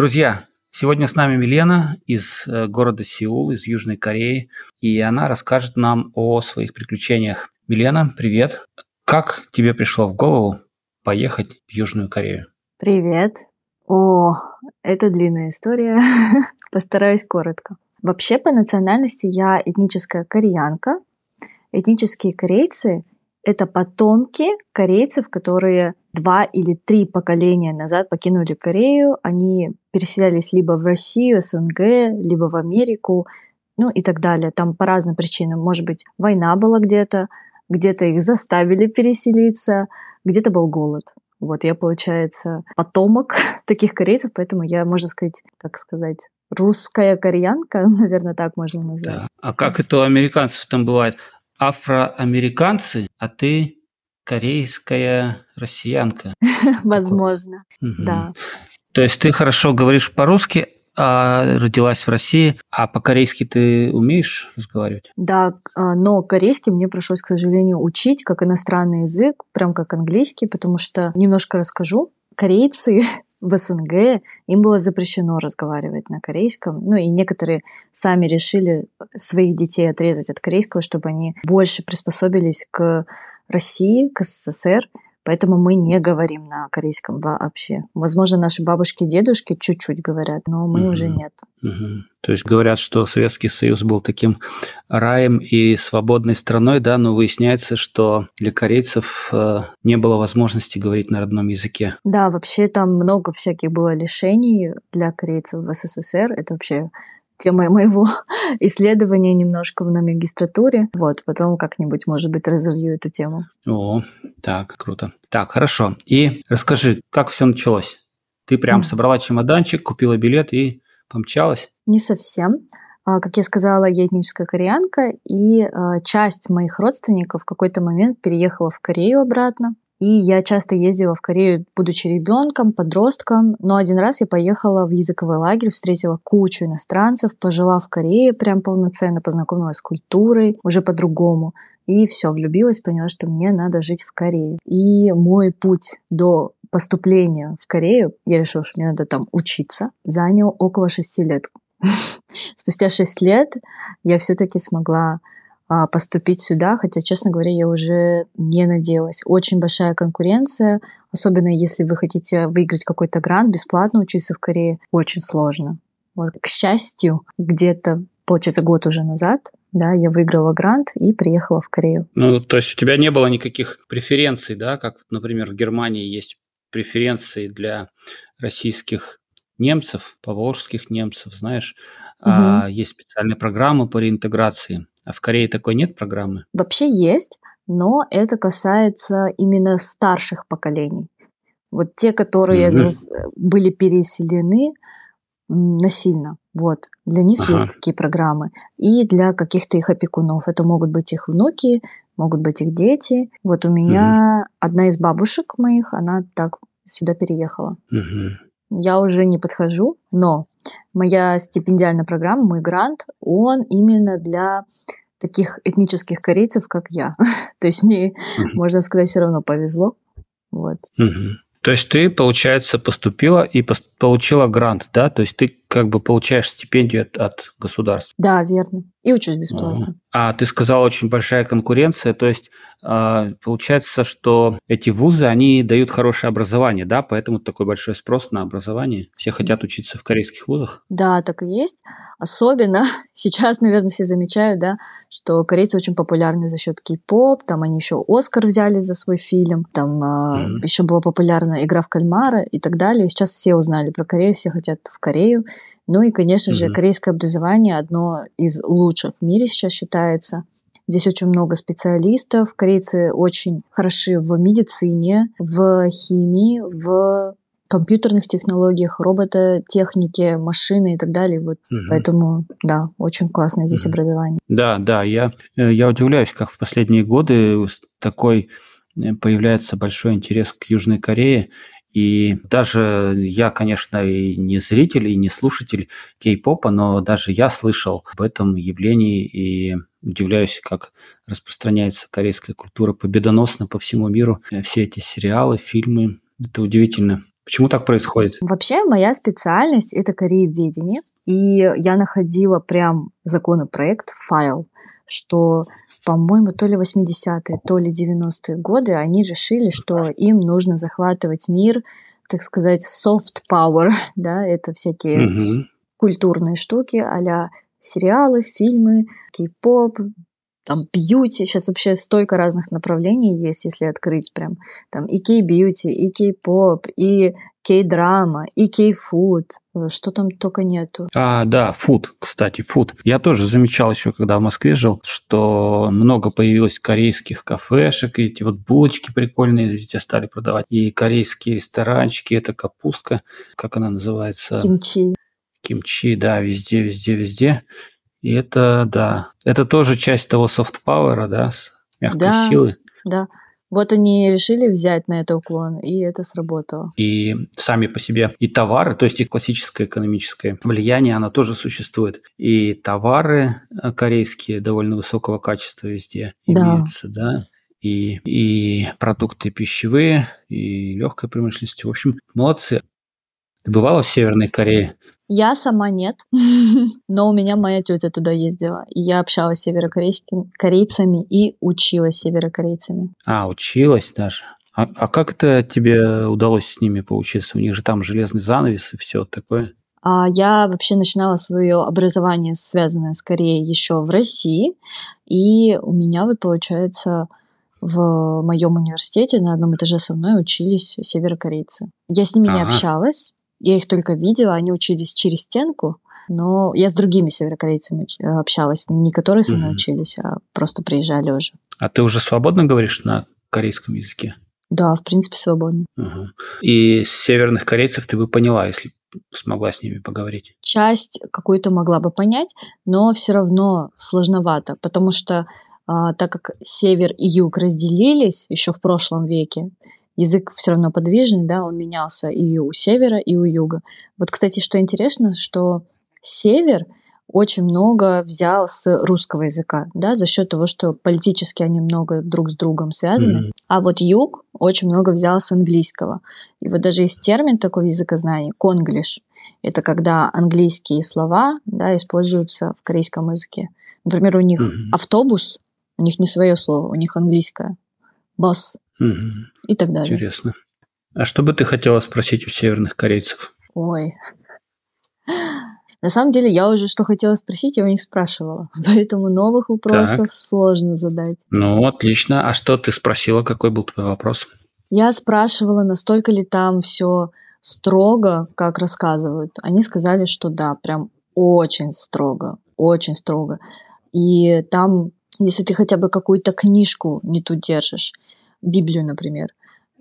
Друзья, сегодня с нами Милена из э, города Сеул, из Южной Кореи, и она расскажет нам о своих приключениях. Милена, привет. Как тебе пришло в голову поехать в Южную Корею? Привет. О, это длинная история. Постараюсь коротко. Вообще, по национальности я этническая кореянка. Этнические корейцы — это потомки корейцев, которые два или три поколения назад покинули Корею. Они переселялись либо в Россию, СНГ, либо в Америку, ну и так далее. Там по разным причинам. Может быть, война была где-то, где-то их заставили переселиться, где-то был голод. Вот я, получается, потомок таких корейцев, поэтому я, можно сказать, как сказать, русская кореянка, наверное, так можно назвать. Да. А как это у американцев там бывает? Афроамериканцы, а ты корейская россиянка. Возможно, да. То есть ты хорошо говоришь по-русски, а родилась в России, а по-корейски ты умеешь разговаривать? Да, а, но корейский мне пришлось, к сожалению, учить как иностранный язык, прям как английский, потому что немножко расскажу. Корейцы в СНГ им было запрещено разговаривать на корейском. Ну и некоторые сами решили своих детей отрезать от корейского, чтобы они больше приспособились к России, к СССР. Поэтому мы не говорим на корейском вообще. Возможно, наши бабушки и дедушки чуть-чуть говорят, но мы угу. уже нет. Угу. То есть говорят, что Советский Союз был таким раем и свободной страной, да, но выясняется, что для корейцев э, не было возможности говорить на родном языке. Да, вообще там много всяких было лишений для корейцев в СССР. Это вообще темой моего исследования немножко на магистратуре. Вот, потом как-нибудь, может быть, разовью эту тему. О, так, круто. Так, хорошо. И расскажи, как все началось? Ты прям собрала чемоданчик, купила билет и помчалась? Не совсем. А, как я сказала, я этническая кореянка, и а, часть моих родственников в какой-то момент переехала в Корею обратно. И я часто ездила в Корею, будучи ребенком, подростком. Но один раз я поехала в языковой лагерь, встретила кучу иностранцев, пожила в Корее прям полноценно, познакомилась с культурой уже по-другому. И все, влюбилась, поняла, что мне надо жить в Корее. И мой путь до поступления в Корею, я решила, что мне надо там учиться, занял около шести лет. Спустя шесть лет я все-таки смогла а, поступить сюда, хотя, честно говоря, я уже не надеялась. Очень большая конкуренция, особенно если вы хотите выиграть какой-то грант, бесплатно учиться в Корее, очень сложно. Вот. К счастью, где-то, получается, год уже назад, да, я выиграла грант и приехала в Корею. Ну, то есть у тебя не было никаких преференций, да, как, например, в Германии есть преференции для российских немцев, поволжских немцев, знаешь, угу. а, есть специальные программы по реинтеграции. А в Корее такой нет программы? Вообще есть, но это касается именно старших поколений. Вот те, которые mm-hmm. были переселены насильно. Вот. Для них ага. есть такие программы. И для каких-то их опекунов. Это могут быть их внуки, могут быть их дети. Вот у меня угу. одна из бабушек моих, она так сюда переехала. Угу. Я уже не подхожу, но моя стипендиальная программа, мой грант, он именно для таких этнических корейцев, как я. То есть мне, mm можно сказать, все равно повезло. Вот. mm То есть ты, получается, поступила и получила грант, да? То есть ты как бы получаешь стипендию от, от государства. Да, верно. И учусь бесплатно. А ты сказала, очень большая конкуренция, то есть э, получается, что эти вузы, они дают хорошее образование, да, поэтому такой большой спрос на образование. Все хотят учиться в корейских вузах. Да, так и есть. Особенно сейчас, наверное, все замечают, да, что корейцы очень популярны за счет кей-поп, там они еще Оскар взяли за свой фильм, там mm-hmm. еще была популярна игра в кальмара и так далее. сейчас все узнали про Корею, все хотят в Корею. Ну и, конечно же, корейское образование одно из лучших в мире сейчас считается. Здесь очень много специалистов. Корейцы очень хороши в медицине, в химии, в компьютерных технологиях, робототехнике, машины и так далее. Вот. Угу. Поэтому, да, очень классное здесь угу. образование. Да, да, я, э, я удивляюсь, как в последние годы такой э, появляется большой интерес к Южной Корее. И даже я, конечно, и не зритель, и не слушатель кей-попа, но даже я слышал об этом явлении и удивляюсь, как распространяется корейская культура победоносно по всему миру. Все эти сериалы, фильмы, это удивительно. Почему так происходит? Вообще, моя специальность — это корееведение. И я находила прям законопроект, файл, что, по-моему, то ли 80-е, то ли 90-е годы они решили, что им нужно захватывать мир, так сказать, soft power, да, это всякие Угу. культурные штуки а сериалы, фильмы, кей-поп, там бьюти, сейчас вообще столько разных направлений есть, если открыть прям, там и кей-бьюти, и кей-поп, и кей-драма, и кей-фуд, что там только нету. А, да, фуд, кстати, фуд. Я тоже замечал еще, когда в Москве жил, что много появилось корейских кафешек, и эти вот булочки прикольные везде стали продавать, и корейские ресторанчики, это капустка, как она называется? Кимчи. Кимчи, да, везде, везде, везде. И это, да, это тоже часть того софт-пауэра, да, мягкой Да. силы. Да. Вот они решили взять на это уклон, и это сработало. И сами по себе и товары, то есть и классическое экономическое влияние, оно тоже существует. И товары э, корейские довольно высокого качества везде Да. имеются, да. И, и продукты пищевые, и легкой промышленности. В общем, молодцы. Ты бывала в Северной Корее? Я сама нет, но у меня моя тетя туда ездила, и я общалась с северокорейскими корейцами и училась северокорейцами. А, училась даже. А, а как это тебе удалось с ними поучиться? У них же там железный занавес и все такое. А я вообще начинала свое образование, связанное с Кореей, еще в России, и у меня вот получается в моем университете на одном этаже со мной учились северокорейцы. Я с ними не Ага. общалась, я их только видела, они учились через стенку, но я с другими северокорейцами э, общалась, не которые со мной Мгм. учились, а просто приезжали уже. А ты уже свободно говоришь на корейском языке? Да, в принципе, свободно. Ага. И северных корейцев ты бы поняла, если смогла с ними поговорить. Часть какую-то могла бы понять, но все равно сложновато, потому что а, так как север и юг разделились еще в прошлом веке, язык все равно подвижный, да, он менялся и у севера, и у юга. Вот, кстати, что интересно, что север очень много взял с русского языка, да, за счет того, что политически они много друг с другом связаны. Мгм. А вот юг очень много взял с английского. И вот даже есть термин такой в языкознании «конглиш». Это когда английские слова да, используются в корейском языке. Например, у них Мгм. автобус, у них не свое слово, у них английское. Босс Мгм. и так далее. Интересно. А что бы ты хотела спросить у северных корейцев? Ой. На самом деле, я уже что хотела спросить, я у них спрашивала. Поэтому новых вопросов сложно задать. Ну, отлично. А что ты спросила? Какой был твой вопрос? Я спрашивала, настолько ли там все строго, как рассказывают. Они сказали, что да, прям очень строго, очень строго. И там, если ты хотя бы какую-то книжку не ту держишь, Библию, например,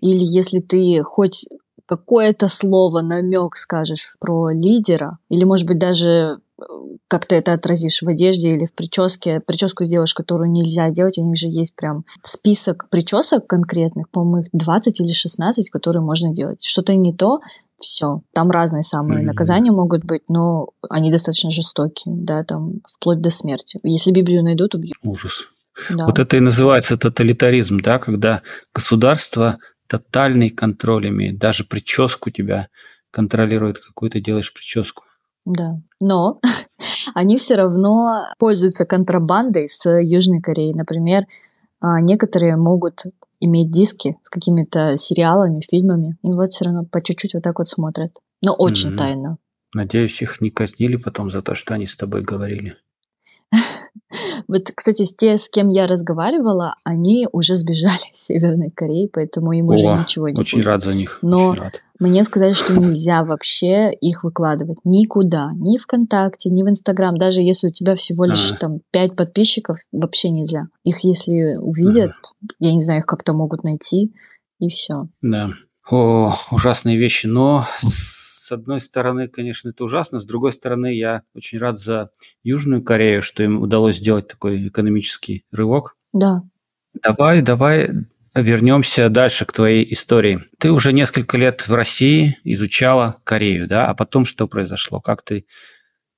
или если ты хоть какое-то слово, намек скажешь про лидера, или, может быть, даже э, как ты это отразишь в одежде или в прическе, прическу сделаешь, которую нельзя делать, у них же есть прям список причесок конкретных, по-моему, их 20 или 16, которые можно делать. Что-то не то, все. Там разные самые Мгм. наказания могут быть, но они достаточно жестокие, да, там вплоть до смерти. Если Библию найдут, убьют. Ужас. Да. Вот это и называется тоталитаризм, да, когда государство тотальный контроль имеет. Даже прическу тебя контролирует, какую ты делаешь прическу. Да. Но они все равно пользуются контрабандой с Южной Кореей. Например, а, некоторые могут иметь диски с какими-то сериалами, фильмами, и вот все равно по чуть-чуть вот так вот смотрят. Но очень Мгм. тайно. Надеюсь, их не казнили потом за то, что они с тобой говорили. Вот, кстати, те, с кем я разговаривала, они уже сбежали из Северной Кореи, поэтому им уже О, ничего не Очень будет. рад за них. Но-. Мне сказали, что нельзя вообще их выкладывать никуда, ни ВКонтакте, ни в Инстаграм. Даже если у тебя всего лишь там 5 подписчиков, вообще нельзя. Их если увидят, я не знаю, их как-то могут найти, и все. Да. О, ужасные вещи. Но с одной стороны, конечно, это ужасно. С другой стороны, я очень рад за Южную Корею, что им удалось сделать такой экономический рывок. Да. Давай, давай вернемся дальше к твоей истории. Ты уже несколько лет в России изучала Корею, да? А потом что произошло? Как ты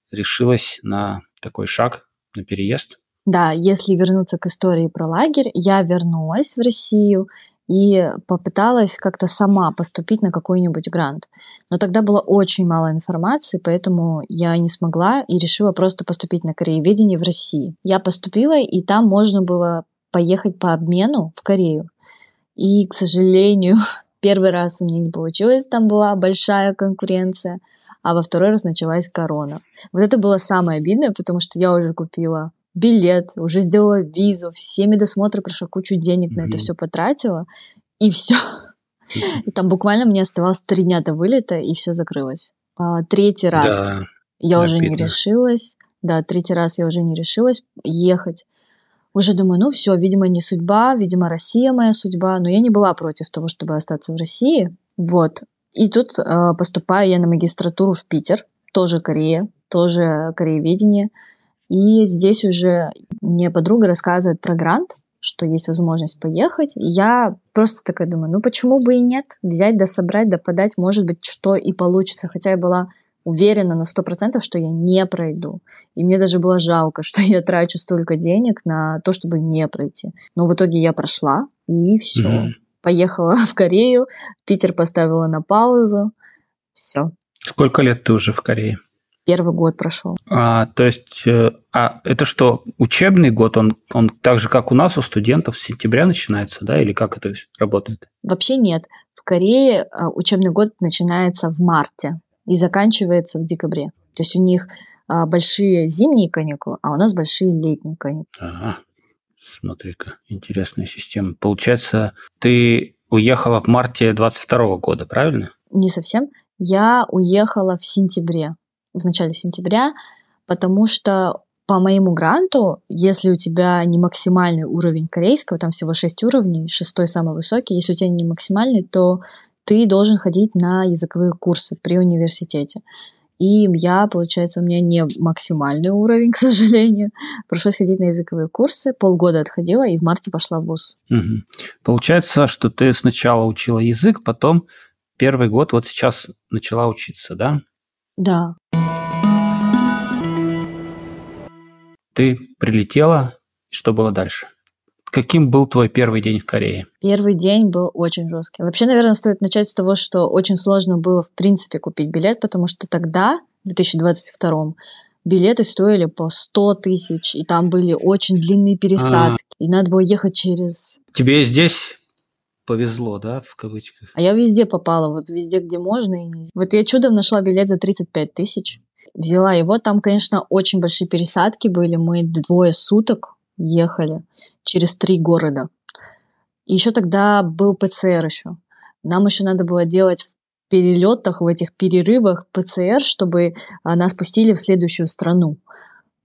решилась на такой шаг, на переезд? Да, если вернуться к истории про лагерь, я вернулась в Россию, и попыталась как-то сама поступить на какой-нибудь грант. Но тогда было очень мало информации, поэтому я не смогла и решила просто поступить на корееведение в России. Я поступила, и там можно было поехать по обмену в Корею. И, к сожалению, первый раз у меня не получилось, там была большая конкуренция, а во второй раз началась корона. Вот это было самое обидное, потому что я уже купила билет, уже сделала визу, все медосмотры прошла, кучу денег mm-hmm. на это все потратила, и все. И там буквально мне оставалось три дня до вылета, и все закрылось. А, третий раз да, я уже не решилась. Да, третий раз я уже не решилась ехать. Уже думаю, ну все, видимо, не судьба, видимо, Россия моя судьба. Но я не была против того, чтобы остаться в России. Вот. И тут э, поступаю я на магистратуру в Питер, тоже Корея, тоже корееведение. И здесь уже мне подруга рассказывает про грант, что есть возможность поехать. Я просто такая думаю, ну почему бы и нет? Взять да собрать, да подать, может быть, что и получится. Хотя я была уверена на сто процентов, что я не пройду. И мне даже было жалко, что я трачу столько денег на то, чтобы не пройти. Но в итоге я прошла, и все. Mm-hmm. Поехала в Корею, Питер поставила на паузу. Все. Сколько лет ты уже в Корее? Первый год прошел. А, то есть, э, а это что, учебный год, он, он так же, как у нас, у студентов с сентября начинается, да, или как это работает? Вообще нет. В Корее а, учебный год начинается в марте и заканчивается в декабре. То есть у них а, большие зимние каникулы, а у нас большие летние каникулы. Ага. Смотри-ка, интересная система. Получается, ты уехала в марте 22 года, правильно? Не совсем. Я уехала в сентябре в начале сентября, потому что по моему гранту, если у тебя не максимальный уровень корейского, там всего 6 уровней, шестой самый высокий, если у тебя не максимальный, то ты должен ходить на языковые курсы при университете. И я, получается, у меня не максимальный уровень, к сожалению. Пришлось ходить на языковые курсы. Полгода отходила и в марте пошла в ВУЗ. Угу. Получается, что ты сначала учила язык, потом первый год вот сейчас начала учиться, да? Да. Ты прилетела, и что было дальше? Каким был твой первый день в Корее? Первый день был очень жесткий. Вообще, наверное, стоит начать с того, что очень сложно было, в принципе, купить билет, потому что тогда, в 2022 билеты стоили по 100 тысяч, и там были очень длинные пересадки, а. и надо было ехать через... Тебе здесь повезло, да, в кавычках? А я везде попала, вот везде, где можно. И. Вот я чудом нашла билет за 35 тысяч взяла его. Там, конечно, очень большие пересадки были. Мы двое суток ехали через три города. И еще тогда был ПЦР еще. Нам еще надо было делать в перелетах, в этих перерывах ПЦР, чтобы а, нас пустили в следующую страну.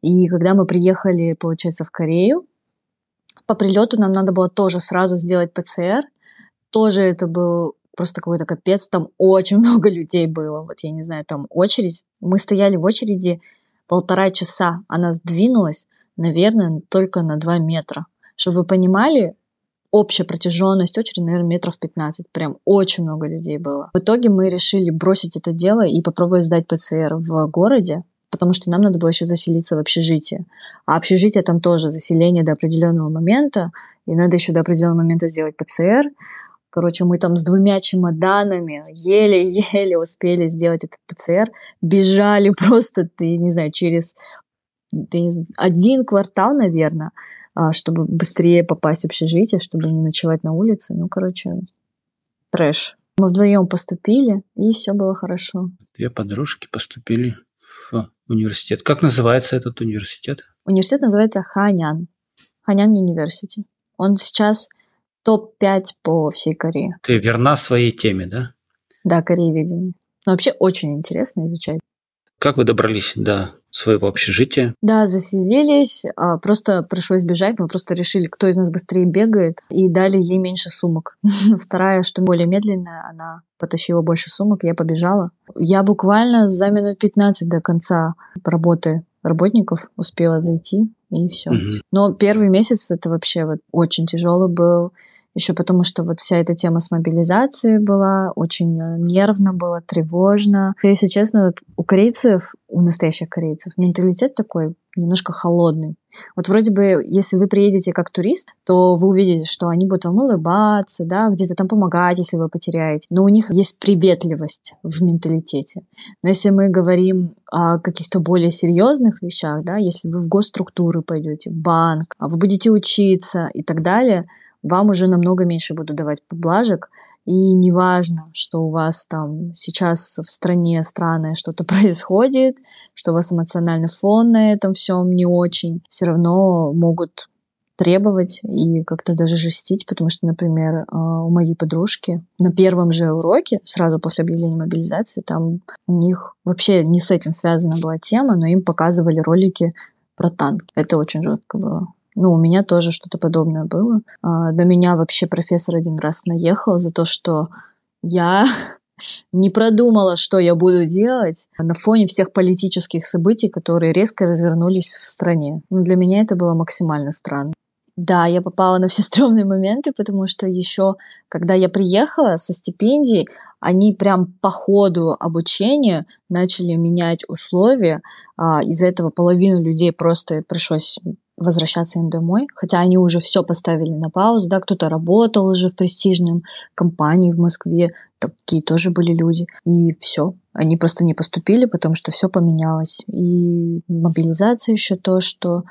И когда мы приехали, получается, в Корею, по прилету нам надо было тоже сразу сделать ПЦР. Тоже это был просто какой-то капец, там очень много людей было, вот я не знаю, там очередь. Мы стояли в очереди полтора часа, она сдвинулась, наверное, только на два метра. Чтобы вы понимали, общая протяженность очереди, наверное, метров 15. Прям очень много людей было. В итоге мы решили бросить это дело и попробовать сдать ПЦР в городе, потому что нам надо было еще заселиться в общежитие. А общежитие там тоже заселение до определенного момента, и надо еще до определенного момента сделать ПЦР. Короче, мы там с двумя чемоданами еле-еле успели сделать этот ПЦР. Бежали просто, ты, не знаю, через ты, один квартал, наверное, а, чтобы быстрее попасть в общежитие, чтобы не ночевать на улице. Ну, короче, трэш. Мы вдвоем поступили, и все было хорошо. Две подружки поступили в университет. Как называется этот университет? Университет называется Ханян. Ханян Университи. Он сейчас топ-5 по всей Корее. Ты верна своей теме, да? Да, корееведение. Но вообще очень интересно изучать. Как вы добрались до своего общежития? Да, заселились, а, просто пришлось бежать, мы просто решили, кто из нас быстрее бегает, и дали ей меньше сумок. Вторая, что более медленная, она потащила больше сумок, я побежала. Я буквально за минут 15 до конца работы работников успела зайти, и все. Угу. Но первый месяц это вообще вот очень тяжелый был. Еще потому, что вот вся эта тема с мобилизацией была, очень э, нервно было, тревожно. Если честно, у корейцев у настоящих корейцев. Менталитет такой немножко холодный. Вот вроде бы, если вы приедете как турист, то вы увидите, что они будут вам улыбаться, да, где-то там помогать, если вы потеряете. Но у них есть приветливость в менталитете. Но если мы говорим о каких-то более серьезных вещах, да, если вы в госструктуры пойдете, банк, а вы будете учиться и так далее, вам уже намного меньше будут давать поблажек, и неважно, что у вас там сейчас в стране странное что-то происходит, что у вас эмоциональный фон на этом всем не очень, все равно могут требовать и как-то даже жестить, потому что, например, а, у моей подружки на первом же уроке, сразу после объявления мобилизации, там у них вообще не с этим связана была тема, но им показывали ролики про танк. Это очень жестко было. Ну, у меня тоже что-то подобное было. А, до меня вообще профессор один раз наехал за то, что я не продумала, что я буду делать на фоне всех политических событий, которые резко развернулись в стране. Ну, для меня это было максимально странно. Да, я попала на все стрёмные моменты, потому что еще, когда я приехала со стипендией, они прям по ходу обучения начали менять условия. А, из-за этого половину людей просто пришлось возвращаться им домой, хотя они уже все поставили на паузу, да, кто-то работал уже в престижном компании в Москве, такие тоже были люди, и все, они просто не поступили, потому что все поменялось, и мобилизация еще то, что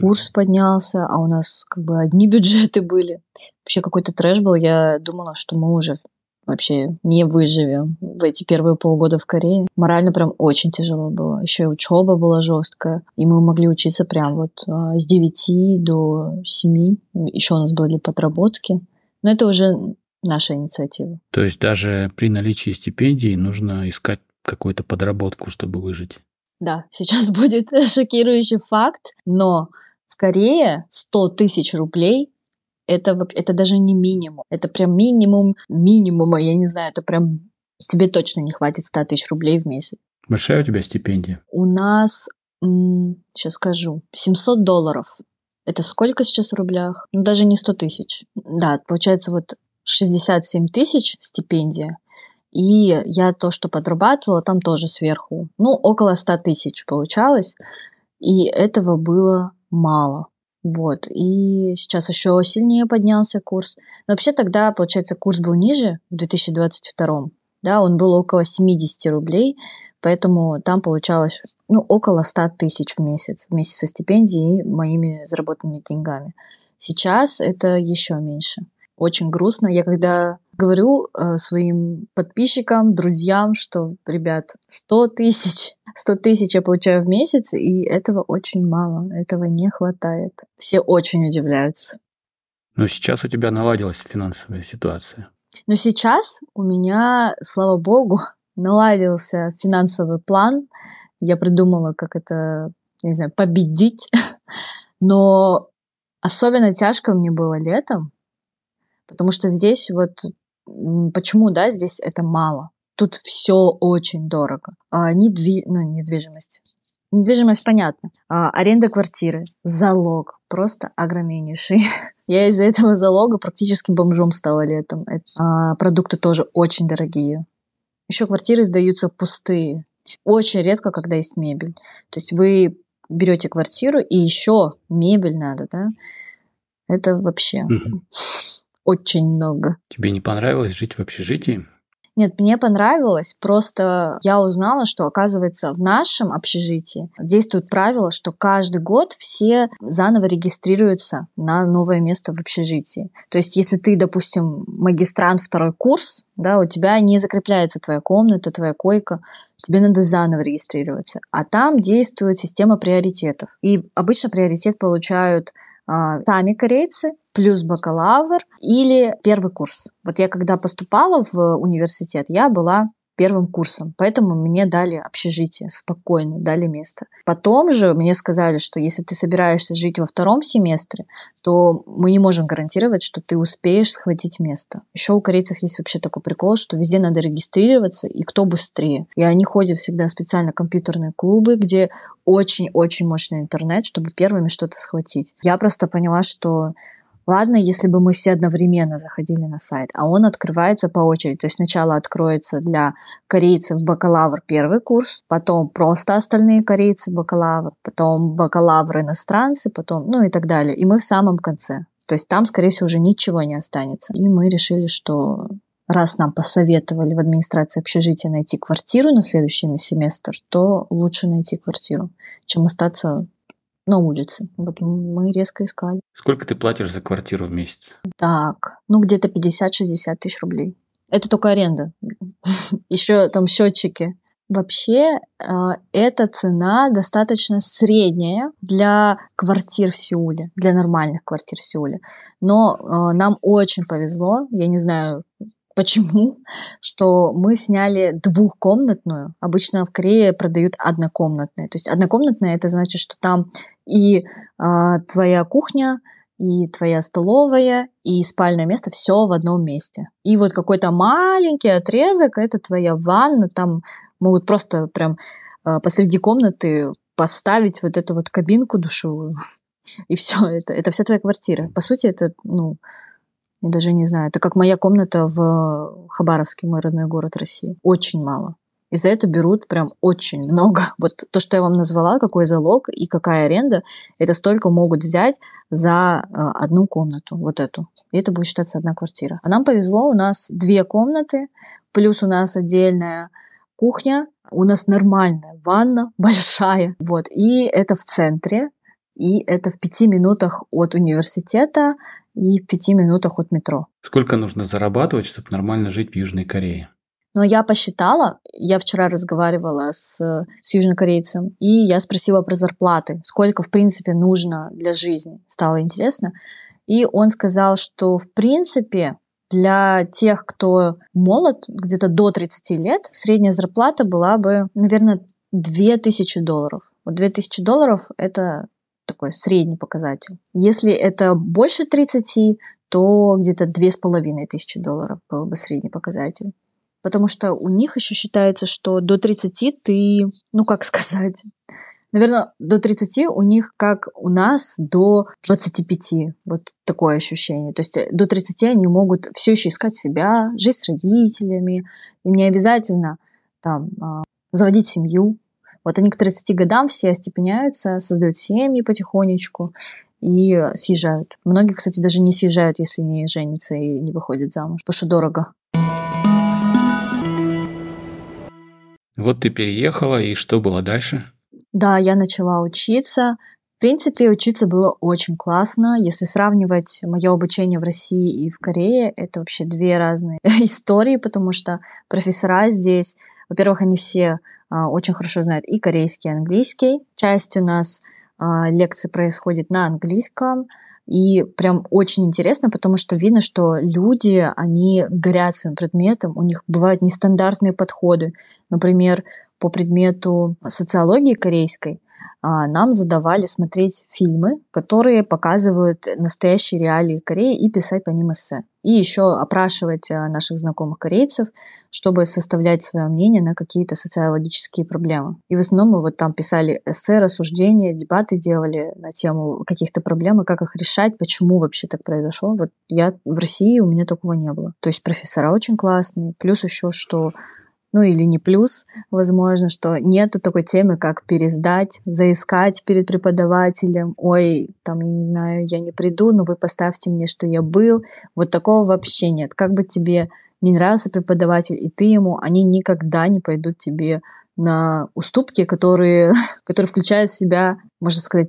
курс поднялся, а у нас как бы одни бюджеты были. Вообще какой-то трэш был, я думала, что мы уже вообще не выживем в эти первые полгода в Корее. Морально прям очень тяжело было. Еще и учеба была жесткая. И мы могли учиться прям вот а, с 9 до 7. Еще у нас были подработки. Но это уже наша инициатива. То есть даже при наличии стипендий нужно искать какую-то подработку, чтобы выжить? Да, сейчас будет шокирующий факт, но в Корее 100 тысяч рублей это, это даже не минимум. Это прям минимум минимума. Я не знаю, это прям тебе точно не хватит 100 тысяч рублей в месяц. Большая у тебя стипендия? У нас, сейчас скажу, 700 долларов. Это сколько сейчас в рублях? Ну, даже не 100 тысяч. Да, получается вот 67 тысяч стипендия. И я то, что подрабатывала, там тоже сверху. Ну, около 100 тысяч получалось. И этого было мало. Вот. И сейчас еще сильнее поднялся курс. Но вообще тогда, получается, курс был ниже в 2022. Да, он был около 70 рублей, поэтому там получалось ну, около 100 тысяч в месяц вместе со стипендией и моими заработанными деньгами. Сейчас это еще меньше. Очень грустно. Я когда говорю э, своим подписчикам, друзьям, что, ребят, 100 тысяч, 100 тысяч я получаю в месяц, и этого очень мало, этого не хватает. Все очень удивляются. Но сейчас у тебя наладилась финансовая ситуация. Но сейчас у меня, слава богу, наладился финансовый план. Я придумала, как это, не знаю, победить. Но особенно тяжко мне было летом, потому что здесь вот Почему, да, здесь это мало? Тут все очень дорого. А, недви... ну, недвижимость. Недвижимость, понятно. А, аренда квартиры, залог, просто огромнейший. Я из-за этого залога практически бомжом стала летом. А, продукты тоже очень дорогие. Еще квартиры сдаются пустые. Очень редко, когда есть мебель. То есть вы берете квартиру и еще мебель надо, да? Это вообще. Угу. Очень много. Тебе не понравилось жить в общежитии? Нет, мне понравилось. Просто я узнала, что, оказывается, в нашем общежитии действует правило, что каждый год все заново регистрируются на новое место в общежитии. То есть, если ты, допустим, магистрант второй курс, да, у тебя не закрепляется твоя комната, твоя койка, тебе надо заново регистрироваться. А там действует система приоритетов. И обычно приоритет получают сами корейцы, плюс бакалавр или первый курс. Вот я когда поступала в университет, я была первым курсом, поэтому мне дали общежитие спокойно, дали место. Потом же мне сказали, что если ты собираешься жить во втором семестре, то мы не можем гарантировать, что ты успеешь схватить место. Еще у корейцев есть вообще такой прикол, что везде надо регистрироваться, и кто быстрее. И они ходят всегда специально компьютерные клубы, где очень-очень мощный интернет, чтобы первыми что-то схватить. Я просто поняла, что Ладно, если бы мы все одновременно заходили на сайт, а он открывается по очереди. То есть сначала откроется для корейцев бакалавр первый курс, потом просто остальные корейцы бакалавр, потом бакалавр иностранцы, потом, ну и так далее. И мы в самом конце. То есть там, скорее всего, уже ничего не останется. И мы решили, что раз нам посоветовали в администрации общежития найти квартиру на следующий семестр, то лучше найти квартиру, чем остаться на улице. Вот мы резко искали. Сколько ты платишь за квартиру в месяц? Так, ну где-то 50-60 тысяч рублей. Это только аренда. Еще там счетчики. Вообще, э, эта цена достаточно средняя для квартир в Сеуле, для нормальных квартир в Сеуле. Но э, нам очень повезло, я не знаю, Почему? Что мы сняли двухкомнатную. Обычно в Корее продают однокомнатные. То есть однокомнатная это значит, что там и э, твоя кухня, и твоя столовая, и спальное место все в одном месте. И вот какой-то маленький отрезок это твоя ванна. Там могут просто прям э, посреди комнаты поставить вот эту вот кабинку душевую. И все, это, это вся твоя квартира. По сути, это, ну, я даже не знаю. Это как моя комната в Хабаровске, мой родной город России. Очень мало. И за это берут прям очень много. Вот то, что я вам назвала, какой залог и какая аренда, это столько могут взять за э, одну комнату, вот эту. И это будет считаться одна квартира. А нам повезло, у нас две комнаты, плюс у нас отдельная кухня, у нас нормальная ванна, большая. Вот. И это в центре, и это в пяти минутах от университета, и в пяти минутах от метро. Сколько нужно зарабатывать, чтобы нормально жить в Южной Корее? Но я посчитала, я вчера разговаривала с, с южнокорейцем, и я спросила про зарплаты, сколько, в принципе, нужно для жизни. Стало интересно. И он сказал, что, в принципе, для тех, кто молод, где-то до 30 лет, средняя зарплата была бы, наверное, 2000 долларов. Вот 2000 долларов – это такой средний показатель. Если это больше 30, то где-то две с половиной тысячи долларов был бы средний показатель. Потому что у них еще считается, что до 30 ты, ну как сказать, наверное, до 30 у них как у нас до 25. Вот такое ощущение. То есть до 30 они могут все еще искать себя, жить с родителями. Им не обязательно там а, заводить семью, вот они к 30 годам все остепеняются, создают семьи потихонечку и съезжают. Многие, кстати, даже не съезжают, если не женятся и не выходят замуж, потому что дорого. Вот ты переехала, и что было дальше? Да, я начала учиться. В принципе, учиться было очень классно. Если сравнивать мое обучение в России и в Корее, это вообще две разные истории, потому что профессора здесь, во-первых, они все очень хорошо знает и корейский, и английский. Часть у нас а, лекций происходит на английском, и прям очень интересно, потому что видно, что люди, они горят своим предметом, у них бывают нестандартные подходы. Например, по предмету социологии корейской а, нам задавали смотреть фильмы, которые показывают настоящие реалии Кореи и писать по ним эссе. И еще опрашивать а, наших знакомых корейцев, чтобы составлять свое мнение на какие-то социологические проблемы. И в основном мы вот там писали эссе, рассуждения, дебаты делали на тему каких-то проблем и как их решать, почему вообще так произошло. Вот я в России, у меня такого не было. То есть профессора очень классные, плюс еще, что ну или не плюс, возможно, что нету такой темы, как пересдать, заискать перед преподавателем, ой, там, не знаю, я не приду, но вы поставьте мне, что я был. Вот такого вообще нет. Как бы тебе не нравился преподаватель, и ты ему, они никогда не пойдут тебе на уступки, которые, которые включают в себя, можно сказать,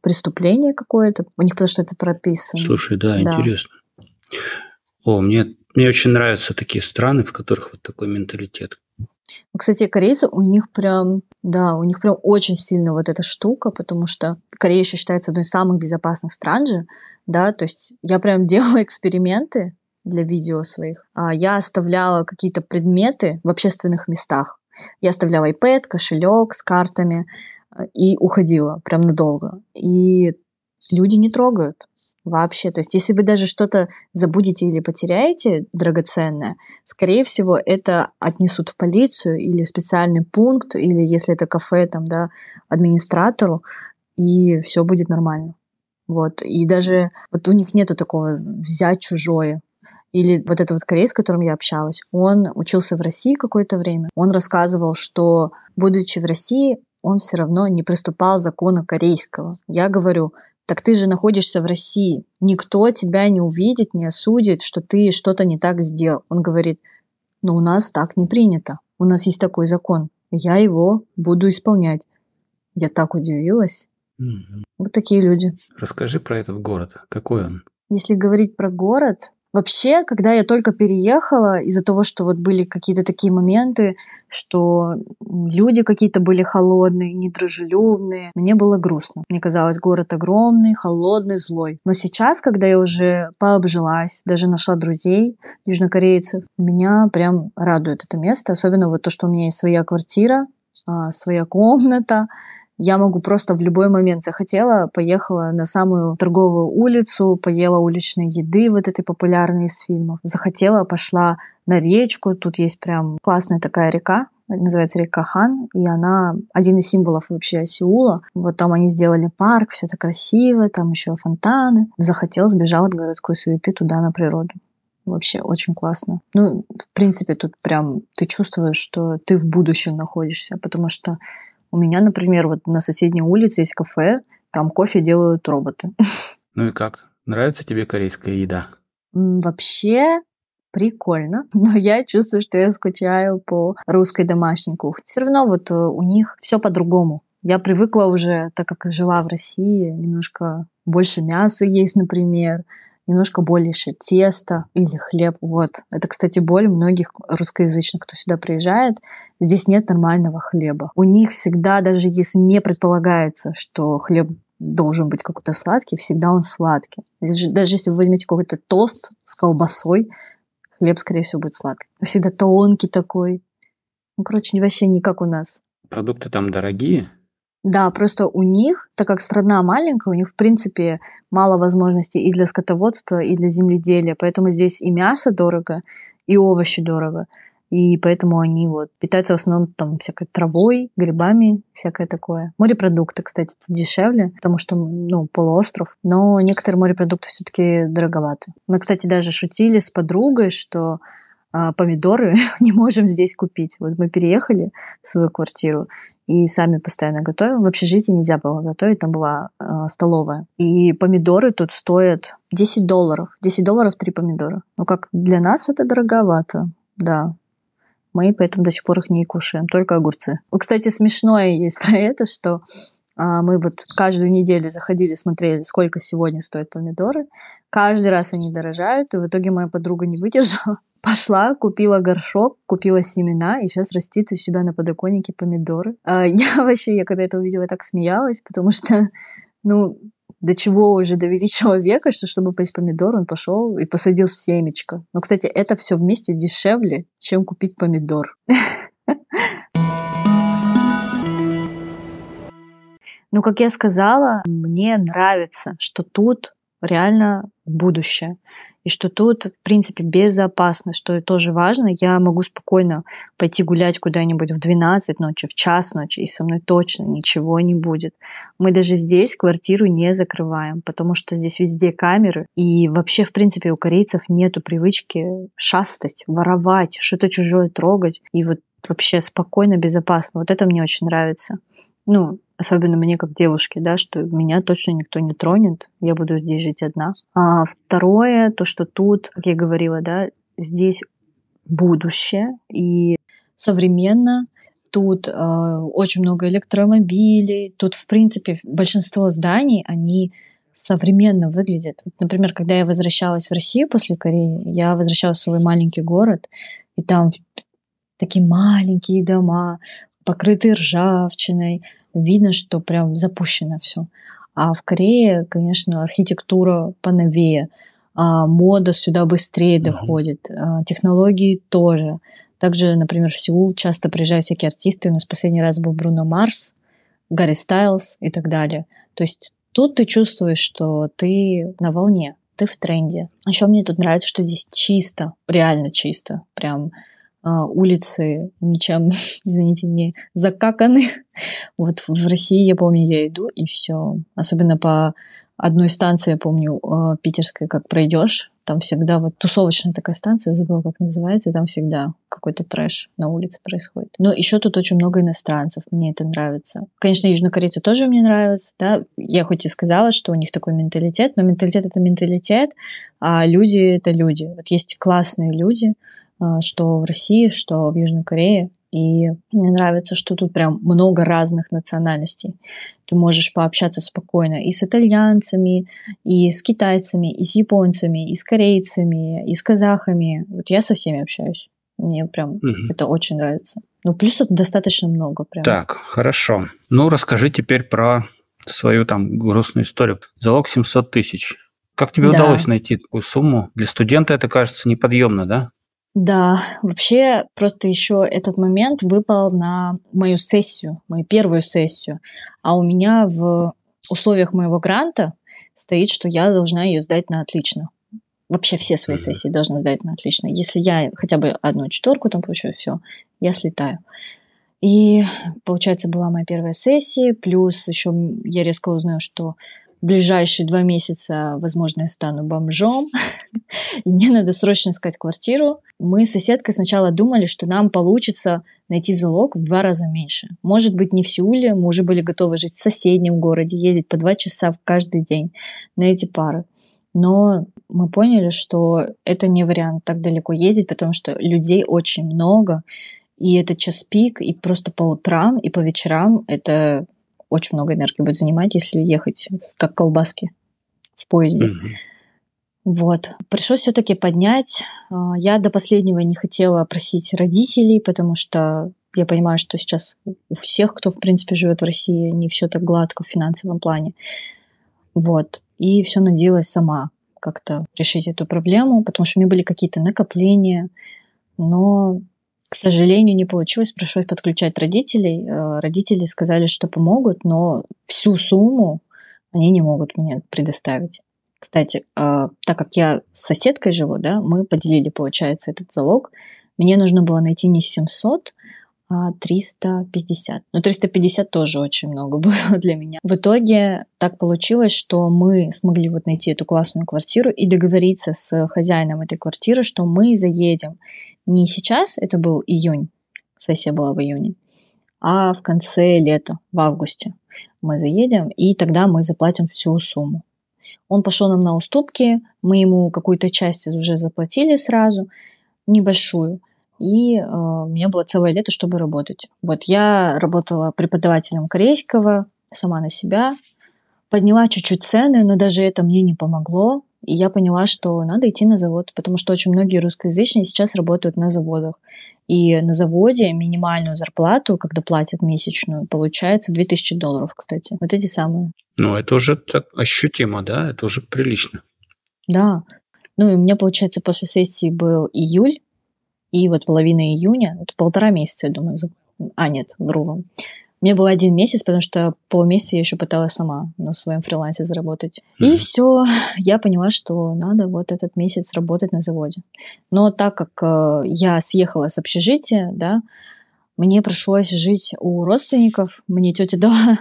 преступление какое-то. У них потому что это прописано. Слушай, да, да. интересно. О, мне мне очень нравятся такие страны, в которых вот такой менталитет. Кстати, корейцы, у них прям, да, у них прям очень сильно вот эта штука, потому что Корея еще считается одной из самых безопасных стран же, да, то есть я прям делала эксперименты для видео своих. А я оставляла какие-то предметы в общественных местах. Я оставляла iPad, кошелек с картами э, и уходила прям надолго. И люди не трогают вообще. То есть, если вы даже что-то забудете или потеряете драгоценное, скорее всего, это отнесут в полицию или в специальный пункт, или если это кафе, там, да, администратору, и все будет нормально. Вот. И даже вот у них нету такого взять чужое. Или вот этот вот корейец, с которым я общалась, он учился в России какое-то время. Он рассказывал, что, будучи в России, он все равно не приступал закона корейского. Я говорю, так ты же находишься в России. Никто тебя не увидит, не осудит, что ты что-то не так сделал. Он говорит, но у нас так не принято. У нас есть такой закон. Я его буду исполнять. Я так удивилась. Мгм. Вот такие люди. Расскажи про этот город. Какой он? Если говорить про город, вообще, когда я только переехала, из-за того, что вот были какие-то такие моменты, что люди какие-то были холодные, недружелюбные, мне было грустно. Мне казалось, город огромный, холодный, злой. Но сейчас, когда я уже пообжилась, даже нашла друзей южнокорейцев, меня прям радует это место, особенно вот то, что у меня есть своя квартира, а, своя комната, я могу просто в любой момент захотела, поехала на самую торговую улицу, поела уличной еды вот этой популярной из фильмов. Захотела, пошла на речку. Тут есть прям классная такая река, называется река Хан, и она один из символов вообще Сеула. Вот там они сделали парк, все это красиво, там еще фонтаны. Захотела, сбежала от городской суеты туда на природу. Вообще очень классно. Ну, в принципе, тут прям ты чувствуешь, что ты в будущем находишься, потому что у меня, например, вот на соседней улице есть кафе, там кофе делают роботы. Ну и как? Нравится тебе корейская еда? Вообще прикольно, но я чувствую, что я скучаю по русской домашней кухне. Все равно вот э, у них все по-другому. Я привыкла уже, так как жила в России, немножко больше мяса есть, например, немножко больше теста или хлеб. Вот. Это, кстати, боль многих русскоязычных, кто сюда приезжает. Здесь нет нормального хлеба. У них всегда, даже если не предполагается, что хлеб должен быть какой-то сладкий, всегда он сладкий. Здесь же- Даже если вы возьмете какой-то тост с колбасой, хлеб, скорее всего, будет сладкий. Всегда тонкий такой. Ну, короче, вообще не как у нас. Продукты там дорогие? Да, просто у них, так как страна маленькая, у них, в принципе, мало возможностей и для скотоводства, и для земледелия. Поэтому здесь и мясо дорого, и овощи дорого. И поэтому они вот питаются в основном там всякой травой, грибами, всякое такое. Морепродукты, кстати, дешевле, потому что, ну, полуостров. Но некоторые морепродукты все-таки дороговаты. Мы, кстати, даже шутили с подругой, что а, помидоры не можем здесь купить. Вот мы переехали в свою квартиру, и сами постоянно готовим. В общежитии нельзя было готовить, там была э, столовая. И помидоры тут стоят 10 долларов. 10 долларов три помидора. Ну, как для нас это дороговато, да. Мы поэтому до сих пор их не кушаем, только огурцы. Кстати, смешное есть про это, что а, мы вот каждую неделю заходили, смотрели, сколько сегодня стоят помидоры. Каждый раз они дорожают, и в итоге моя подруга не выдержала. Пошла, купила горшок, купила семена, и сейчас растит у себя на подоконнике помидоры. А, Я вообще, я когда это увидела, так смеялась, потому что, ну, до чего уже довели человека, что чтобы поесть помидор, он пошел и посадил семечко. Но, кстати, это все вместе дешевле, чем купить помидор. Ну, как я сказала, мне нравится, что тут реально будущее. И что тут, в принципе, безопасно, что тоже важно. Я могу спокойно пойти гулять куда-нибудь в 12 ночи, в час ночи, и со мной точно ничего не будет. Мы даже здесь квартиру не закрываем, потому что здесь везде камеры. И вообще, в принципе, у корейцев нету привычки шастать, воровать, что-то чужое трогать. И вот вообще спокойно, безопасно. Вот это мне очень нравится. Ну, особенно мне как девушке, да, что меня точно никто не тронет, я буду здесь жить одна. А второе, то, что тут, как я говорила, да, здесь будущее и современно. Тут э, очень много электромобилей. Тут, в принципе, большинство зданий, они современно выглядят. Вот, Например, когда я возвращалась в Россию после Кореи, я возвращалась в свой маленький город, и там такие маленькие дома, покрытые ржавчиной. Видно, что прям запущено все. А в Корее, конечно, архитектура поновее, а мода сюда быстрее доходит, а технологии тоже. Также, например, в Сеул часто приезжают всякие артисты. У нас последний раз был Бруно Марс, Гарри Стайлз и так далее. То есть тут ты чувствуешь, что ты на волне, ты в тренде. Еще мне тут нравится, что здесь чисто, реально чисто. Прям улицы ничем, извините, не закаканы. Вот в России, я помню, я иду, и все. Особенно по одной станции, я помню, э, питерской, как пройдешь, там всегда вот тусовочная такая станция, забыла, как называется, там всегда какой-то трэш на улице происходит. Но еще тут очень много иностранцев, мне это нравится. Конечно, южнокорейцы тоже мне нравятся, да, я хоть и сказала, что у них такой менталитет, но менталитет это менталитет, а люди это люди. Вот есть классные люди, э, что в России, что в Южной Корее, и мне нравится, что тут прям много разных национальностей. Ты можешь пообщаться спокойно и с итальянцами, и с китайцами, и с японцами, и с корейцами, и с казахами. Вот я со всеми общаюсь. Мне прям угу. это очень нравится. Ну, плюсов достаточно много прям. Так, хорошо. Ну, расскажи теперь про свою там грустную историю. Залог 700 тысяч. Как тебе да. удалось найти такую сумму? Для студента это кажется неподъемно, да? Да, вообще просто еще этот момент выпал на мою сессию, мою первую сессию. А у меня в условиях моего гранта стоит, что я должна ее сдать на отлично. Вообще все свои сессии должна сдать на отлично. Если я хотя бы одну четверку там получаю, все, я слетаю. И, получается, была моя первая сессия, плюс еще я резко узнаю, что ближайшие два месяца, возможно, я стану бомжом, и мне надо срочно искать квартиру. Мы с соседкой сначала думали, что нам получится найти залог в два раза меньше. Может быть, не в Сеуле, мы уже были готовы жить в соседнем городе, ездить по два часа в каждый день на эти пары. Но мы поняли, что это не вариант так далеко ездить, потому что людей очень много, и это час пик, и просто по утрам и по вечерам это очень много энергии будет занимать, если ехать как колбаски в поезде. Mm-hmm. Вот. Пришлось все-таки поднять. А, я до последнего не хотела просить родителей, потому что я понимаю, что сейчас у всех, кто, в принципе, живет в России, не все так гладко в финансовом плане. Вот. И все надеялась сама как-то решить эту проблему, потому что у меня были какие-то накопления, но к сожалению, не получилось, пришлось подключать родителей. Э, родители сказали, что помогут, но всю сумму они не могут мне предоставить. Кстати, э, так как я с соседкой живу, да, мы поделили, получается, этот залог. Мне нужно было найти не 700, а 350. Но 350 тоже очень много было для меня. В итоге так получилось, что мы смогли вот найти эту классную квартиру и договориться с хозяином этой квартиры, что мы заедем не сейчас, это был июнь, сессия была в июне, а в конце лета, в августе мы заедем, и тогда мы заплатим всю сумму. Он пошел нам на уступки, мы ему какую-то часть уже заплатили сразу, небольшую, и э, у меня было целое лето, чтобы работать. Вот я работала преподавателем корейского, сама на себя, подняла чуть-чуть цены, но даже это мне не помогло. И я поняла, что надо идти на завод, потому что очень многие русскоязычные сейчас работают на заводах. И на заводе минимальную зарплату, когда платят месячную, получается 2000 долларов, кстати. Вот эти самые. Ну, это уже так ощутимо, да? Это уже прилично. Да. Ну, и у меня, получается, после сессии был июль, и вот половина июня, это полтора месяца, я думаю. А, нет, вру вам. Мне был один месяц, потому что полмесяца я еще пыталась сама на своем фрилансе заработать. Mm-hmm. И все, я поняла, что надо вот этот месяц работать на заводе. Но так как э, я съехала с общежития, да, мне пришлось жить у родственников. Мне тетя дала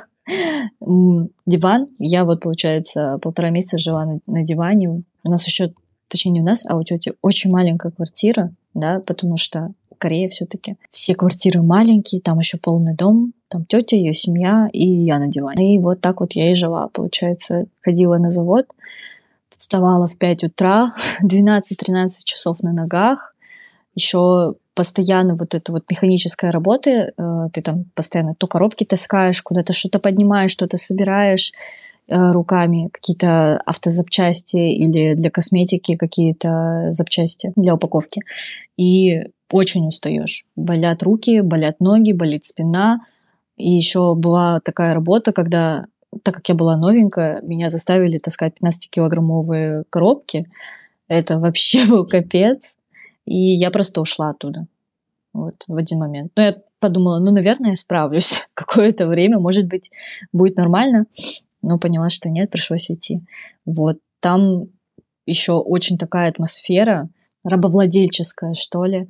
диван. Я вот, получается, полтора месяца жила на, на диване. У нас еще, точнее, не у нас, а у тети очень маленькая квартира, да, потому что Корея все-таки. Все квартиры маленькие, там еще полный дом, там тетя, ее семья и я на диване. И вот так вот я и жила, получается. Ходила на завод, вставала в 5 утра, 12-13 часов на ногах, еще постоянно вот эта вот механическая работа, э, ты там постоянно то коробки таскаешь, куда-то что-то поднимаешь, что-то собираешь э, руками, какие-то автозапчасти или для косметики какие-то запчасти для упаковки. И очень устаешь. Болят руки, болят ноги, болит спина. И еще была такая работа, когда, так как я была новенькая, меня заставили таскать 15-килограммовые коробки. Это вообще был капец. И я просто ушла оттуда. Вот, в один момент. Но я подумала, ну, наверное, я справлюсь. Какое-то время, может быть, будет нормально. Но поняла, что нет, пришлось идти. Вот. Там еще очень такая атмосфера рабовладельческая, что ли.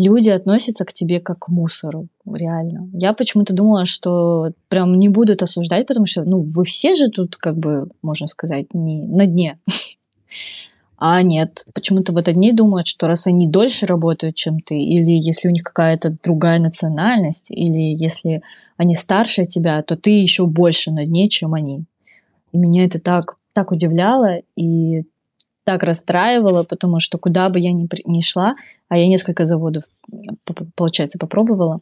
Люди относятся к тебе как к мусору, реально. Я почему-то думала, что прям не будут осуждать, потому что, ну, вы все же тут, как бы, можно сказать, не на дне. А нет, почему-то вот одни думают, что раз они дольше работают, чем ты, или если у них какая-то другая национальность, или если они старше тебя, то ты еще больше на дне, чем они. И меня это так, так удивляло и так расстраивало, потому что куда бы я ни, ни шла, а я несколько заводов, получается, попробовала,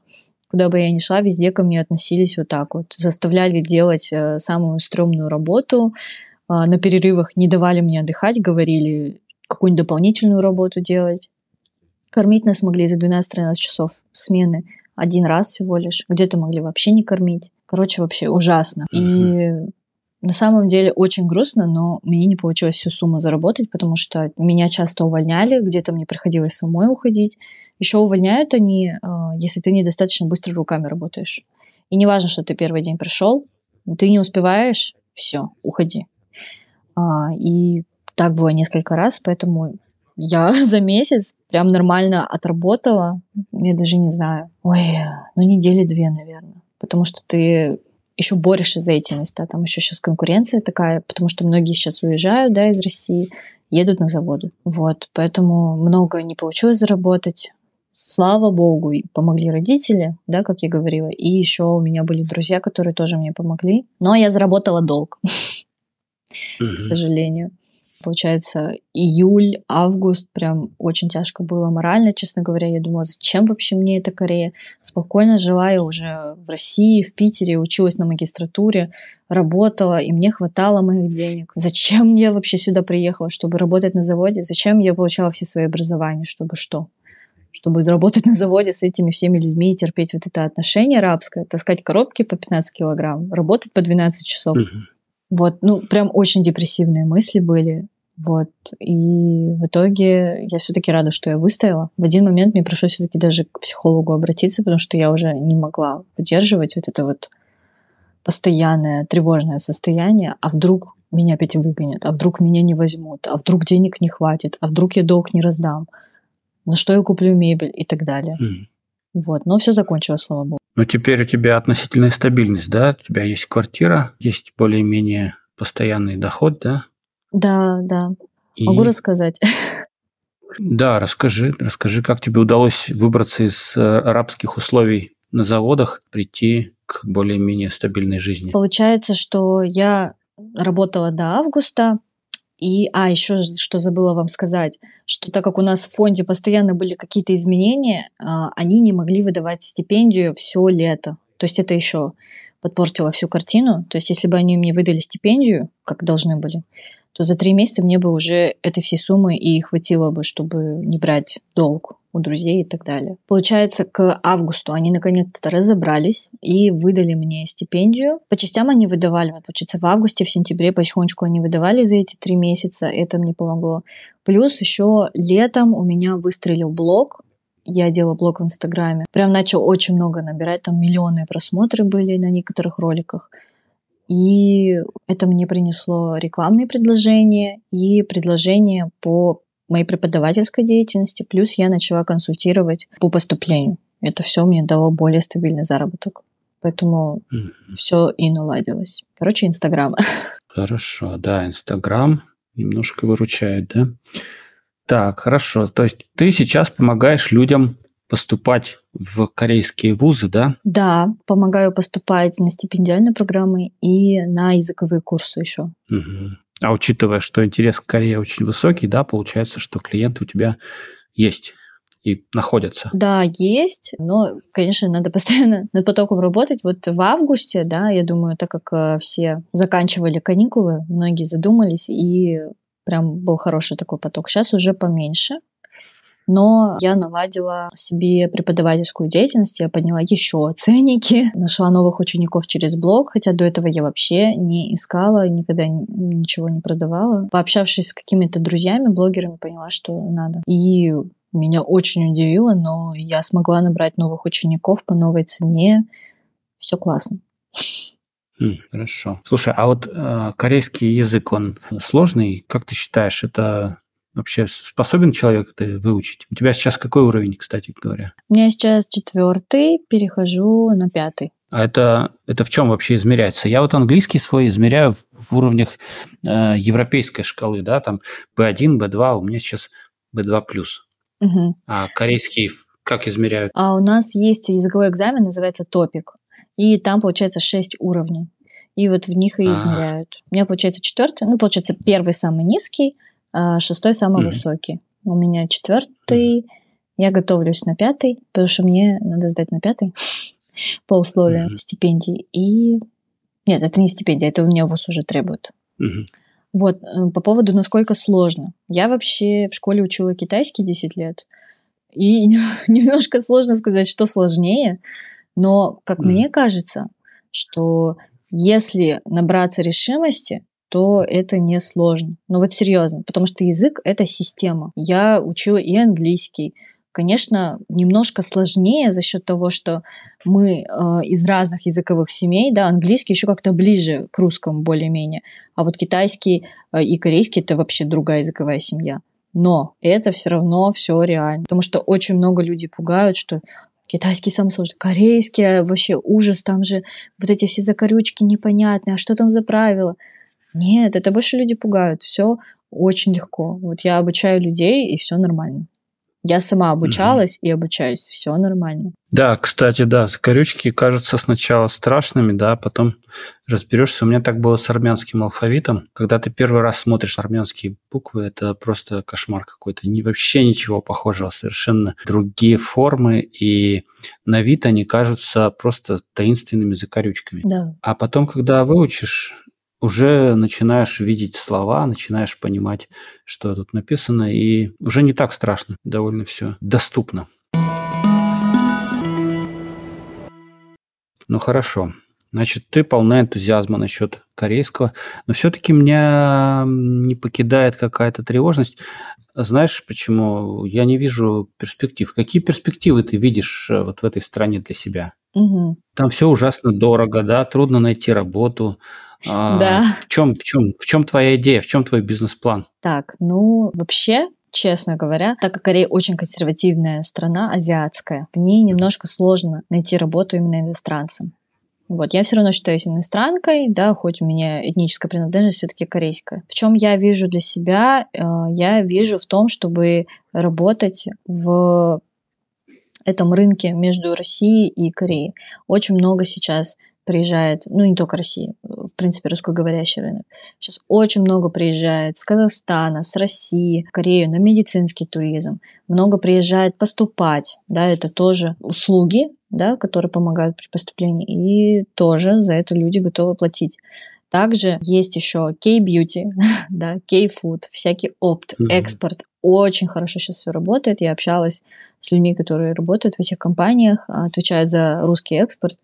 куда бы я ни шла, везде ко мне относились вот так вот. Заставляли делать э, самую стрёмную работу, а, на перерывах не давали мне отдыхать, говорили какую-нибудь дополнительную работу делать. Кормить нас могли за 12-13 часов смены один раз всего лишь. Где-то могли вообще не кормить. Короче, вообще ужасно. И на самом деле очень грустно, но мне не получилось всю сумму заработать, потому что меня часто увольняли, где-то мне приходилось самой уходить. Еще увольняют они, а, если ты недостаточно быстро руками работаешь. И не важно, что ты первый день пришел, ты не успеваешь, все, уходи. А, и так было несколько раз, поэтому я за месяц прям нормально отработала. Я даже не знаю. Ой, ну недели две, наверное. Потому что ты еще борешься за эти места. Там еще сейчас конкуренция такая, потому что многие сейчас уезжают, да, из России, едут на заводы. Вот, поэтому много не получилось заработать. Слава богу, помогли родители, да, как я говорила. И еще у меня были друзья, которые тоже мне помогли. Но я заработала долг. к сожалению. Получается, июль, август прям очень тяжко было морально, честно говоря. Я думала, зачем вообще мне эта Корея? Спокойно жила я уже в России, в Питере, училась на магистратуре, работала, и мне хватало моих денег. Зачем я вообще сюда приехала, чтобы работать на заводе? Зачем я получала все свои образования, чтобы что? чтобы работать на заводе с этими всеми людьми и терпеть вот это отношение рабское, таскать коробки по 15 килограмм, работать по 12 часов. Uh-huh. Вот, ну, прям очень депрессивные мысли были. Вот. И в итоге я все-таки рада, что я выстояла. В один момент мне пришлось все-таки даже к психологу обратиться, потому что я уже не могла выдерживать вот это вот постоянное тревожное состояние. А вдруг меня опять выгонят, а вдруг меня не возьмут, а вдруг денег не хватит, а вдруг я долг не раздам, на что я куплю мебель и так далее. Mm. Вот, но все закончилось, слава богу. Но теперь у тебя относительная стабильность, да? У тебя есть квартира, есть более-менее постоянный доход, да? Да, да. И... Могу рассказать. Да, расскажи, расскажи, как тебе удалось выбраться из э, арабских условий на заводах, прийти к более-менее стабильной жизни. Получается, что я работала до августа, и, а, еще что забыла вам сказать, что так как у нас в фонде постоянно были какие-то изменения, а, они не могли выдавать стипендию все лето. То есть это еще подпортило всю картину. То есть если бы они мне выдали стипендию, как должны были, то за три месяца мне бы уже этой всей суммы и хватило бы, чтобы не брать долг у друзей и так далее. Получается, к августу они наконец-то разобрались и выдали мне стипендию. По частям они выдавали, получается, в августе, в сентябре потихонечку они выдавали за эти три месяца, это мне помогло. Плюс еще летом у меня выстрелил блог, я делала блог в Инстаграме. Прям начал очень много набирать, там миллионы просмотры были на некоторых роликах. И это мне принесло рекламные предложения и предложения по моей преподавательской деятельности, плюс я начала консультировать по поступлению. Это все мне дало более стабильный заработок. Поэтому mm-hmm. все и наладилось. Короче, Инстаграм. Хорошо, да, Инстаграм немножко выручает, да? Так, хорошо. То есть ты сейчас помогаешь людям поступать в корейские вузы, да? Да, помогаю поступать на стипендиальные программы и на языковые курсы еще. Угу. А учитывая, что интерес к Корее очень высокий, да, получается, что клиенты у тебя есть и находятся. Да, есть, но, конечно, надо постоянно над потоком работать. Вот в августе, да, я думаю, так как э, все заканчивали каникулы, многие задумались, и прям был хороший такой поток. Сейчас уже поменьше, но я наладила себе преподавательскую деятельность, я подняла еще ценники, нашла новых учеников через блог, хотя до этого я вообще не искала, никогда ничего не продавала. Пообщавшись с какими-то друзьями, блогерами, поняла, что надо. И меня очень удивило, но я смогла набрать новых учеников по новой цене. Все классно. хорошо. Слушай, а вот э, корейский язык, он сложный? Как ты считаешь, это Вообще способен человек это выучить? У тебя сейчас какой уровень, кстати говоря? У меня сейчас четвертый, перехожу на пятый. А это, это в чем вообще измеряется? Я вот английский свой измеряю в уровнях э, европейской шкалы, да, там B1, B2, у меня сейчас B2+. Угу. А корейский как измеряют? А у нас есть языковой экзамен, называется топик. И там, получается, 6 уровней. И вот в них и измеряют. А-а-а. У меня, получается, четвертый, ну, получается, первый самый низкий, а шестой самый угу. высокий. У меня четвертый, угу. я готовлюсь на пятый, потому что мне надо сдать на пятый по условиям угу. стипендий. И нет, это не стипендия, это у меня ВУЗ уже требует. Угу. Вот, э, по поводу, насколько сложно. Я вообще в школе учила китайский 10 лет, и немножко сложно сказать, что сложнее, но, как mm. мне кажется, что если набраться решимости, то это не сложно. Ну вот серьезно, потому что язык — это система. Я учила и английский, конечно, немножко сложнее за счет того, что мы э, из разных языковых семей, да, английский еще как-то ближе к русскому более-менее, а вот китайский э, и корейский это вообще другая языковая семья. Но это все равно все реально, потому что очень много людей пугают, что китайский самый сложный, корейский вообще ужас, там же вот эти все закорючки непонятные, а что там за правила? Нет, это больше люди пугают, все очень легко. Вот я обучаю людей, и все нормально. Я сама обучалась угу. и обучаюсь, все нормально. Да, кстати, да, закорючки кажутся сначала страшными, да, а потом разберешься. У меня так было с армянским алфавитом. Когда ты первый раз смотришь армянские буквы, это просто кошмар какой-то. Не, вообще ничего похожего, совершенно другие формы, и на вид они кажутся просто таинственными закорючками. Да. А потом, когда выучишь, уже начинаешь видеть слова, начинаешь понимать, что тут написано, и уже не так страшно, довольно все доступно. Ну хорошо. Значит, ты полна энтузиазма насчет корейского, но все-таки меня не покидает какая-то тревожность. Знаешь, почему? Я не вижу перспектив. Какие перспективы ты видишь э, вот в этой стране для себя? Угу. Там все ужасно дорого, да, трудно найти работу, да. В чем, в чем, в чем твоя идея, в чем твой бизнес-план? Так, ну вообще честно говоря, так как Корея очень консервативная страна, азиатская, в ней немножко сложно найти работу именно иностранцам. Вот, я все равно считаюсь иностранкой, да, хоть у меня этническая принадлежность все-таки корейская. В чем я вижу для себя? Э, я вижу в том, чтобы работать в этом рынке между Россией и Кореей. Очень много сейчас приезжает, ну не только Россия, в принципе русскоговорящий рынок. Сейчас очень много приезжает с Казахстана, с России, в Корею на медицинский туризм. Много приезжает поступать, да, это тоже услуги, да, которые помогают при поступлении, и тоже за это люди готовы платить. Также есть еще K-beauty, да, K-food, всякий опт, mm-hmm. экспорт. Очень хорошо сейчас все работает. Я общалась с людьми, которые работают в этих компаниях, отвечают за русский экспорт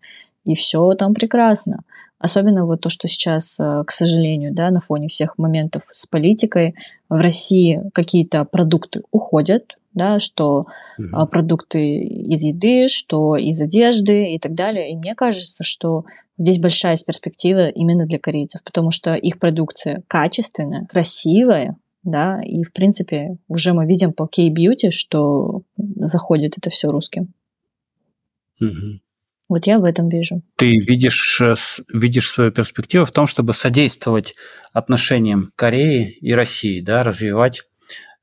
и все там прекрасно. Особенно вот то, что сейчас, э, к сожалению, да, на фоне всех моментов с политикой в России какие-то продукты уходят, да, что угу. продукты из еды, что из одежды и так далее. И мне кажется, что здесь большая перспектива именно для корейцев, потому что их продукция качественная, красивая, да, и в принципе уже мы видим по K-Beauty, что заходит это все русским. Угу. Вот я в этом вижу. Ты видишь, э, видишь свою перспективу в том, чтобы содействовать отношениям Кореи и России, да, развивать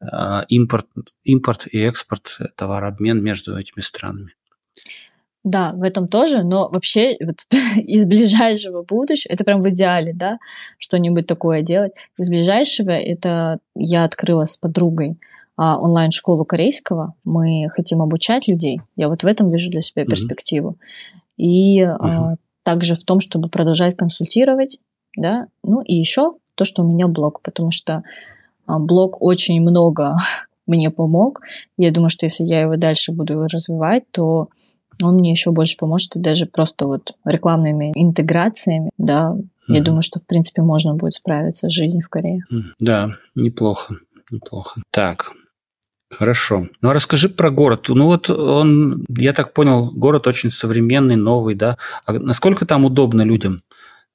э, импорт, импорт и экспорт, э, товарообмен между этими странами. Да, в этом тоже, но вообще вот, из ближайшего будущего, это прям в идеале, да, что-нибудь такое делать. Из ближайшего это я открыла с подругой а, онлайн-школу корейского. Мы хотим обучать людей. Я вот в этом вижу для себя перспективу. Mm-hmm и угу. а, также в том, чтобы продолжать консультировать, да, ну и еще то, что у меня блог, потому что а, блог очень много мне помог. Я думаю, что если я его дальше буду развивать, то он мне еще больше поможет, и даже просто вот рекламными интеграциями, да, mm я думаю, что в принципе можно будет справиться с жизнью в Корее. Да, неплохо, неплохо. Так, Хорошо. Ну, а расскажи про город. Ну, вот он, я так понял, город очень современный, новый, да? А насколько там удобно людям?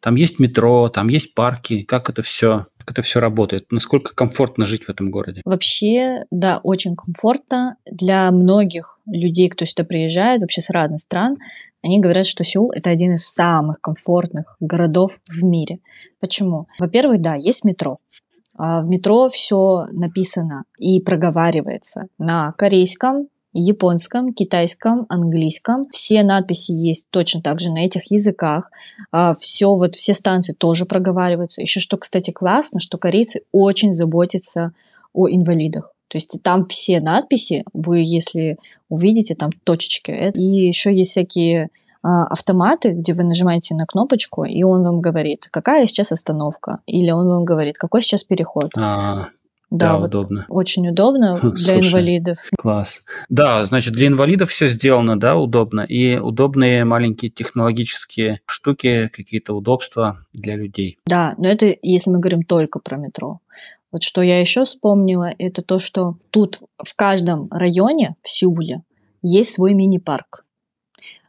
Там есть метро, там есть парки. Как это все как это все работает? Насколько комфортно жить в этом городе? Вообще, да, очень комфортно. Для многих людей, кто сюда приезжает, вообще с разных стран, они говорят, что Сеул это один из самых комфортных городов в мире. Почему? Во-первых, да, есть метро. А в метро все написано и проговаривается на корейском, японском, китайском, английском. Все надписи есть точно так же на этих языках. А, все, вот все станции тоже проговариваются. Еще что, кстати, классно, что корейцы очень заботятся о инвалидах. То есть там все надписи, вы если увидите, там точечки. И еще есть всякие автоматы, где вы нажимаете на кнопочку, и он вам говорит, какая сейчас остановка, или он вам говорит, какой сейчас переход. А, да, да вот удобно. Очень удобно для Слушай, инвалидов. Класс. Да, значит, для инвалидов все сделано, да, удобно. И удобные маленькие технологические штуки, какие-то удобства для людей. Да, но это если мы говорим только про метро. Вот что я еще вспомнила, это то, что тут в каждом районе в Сеуле есть свой мини-парк.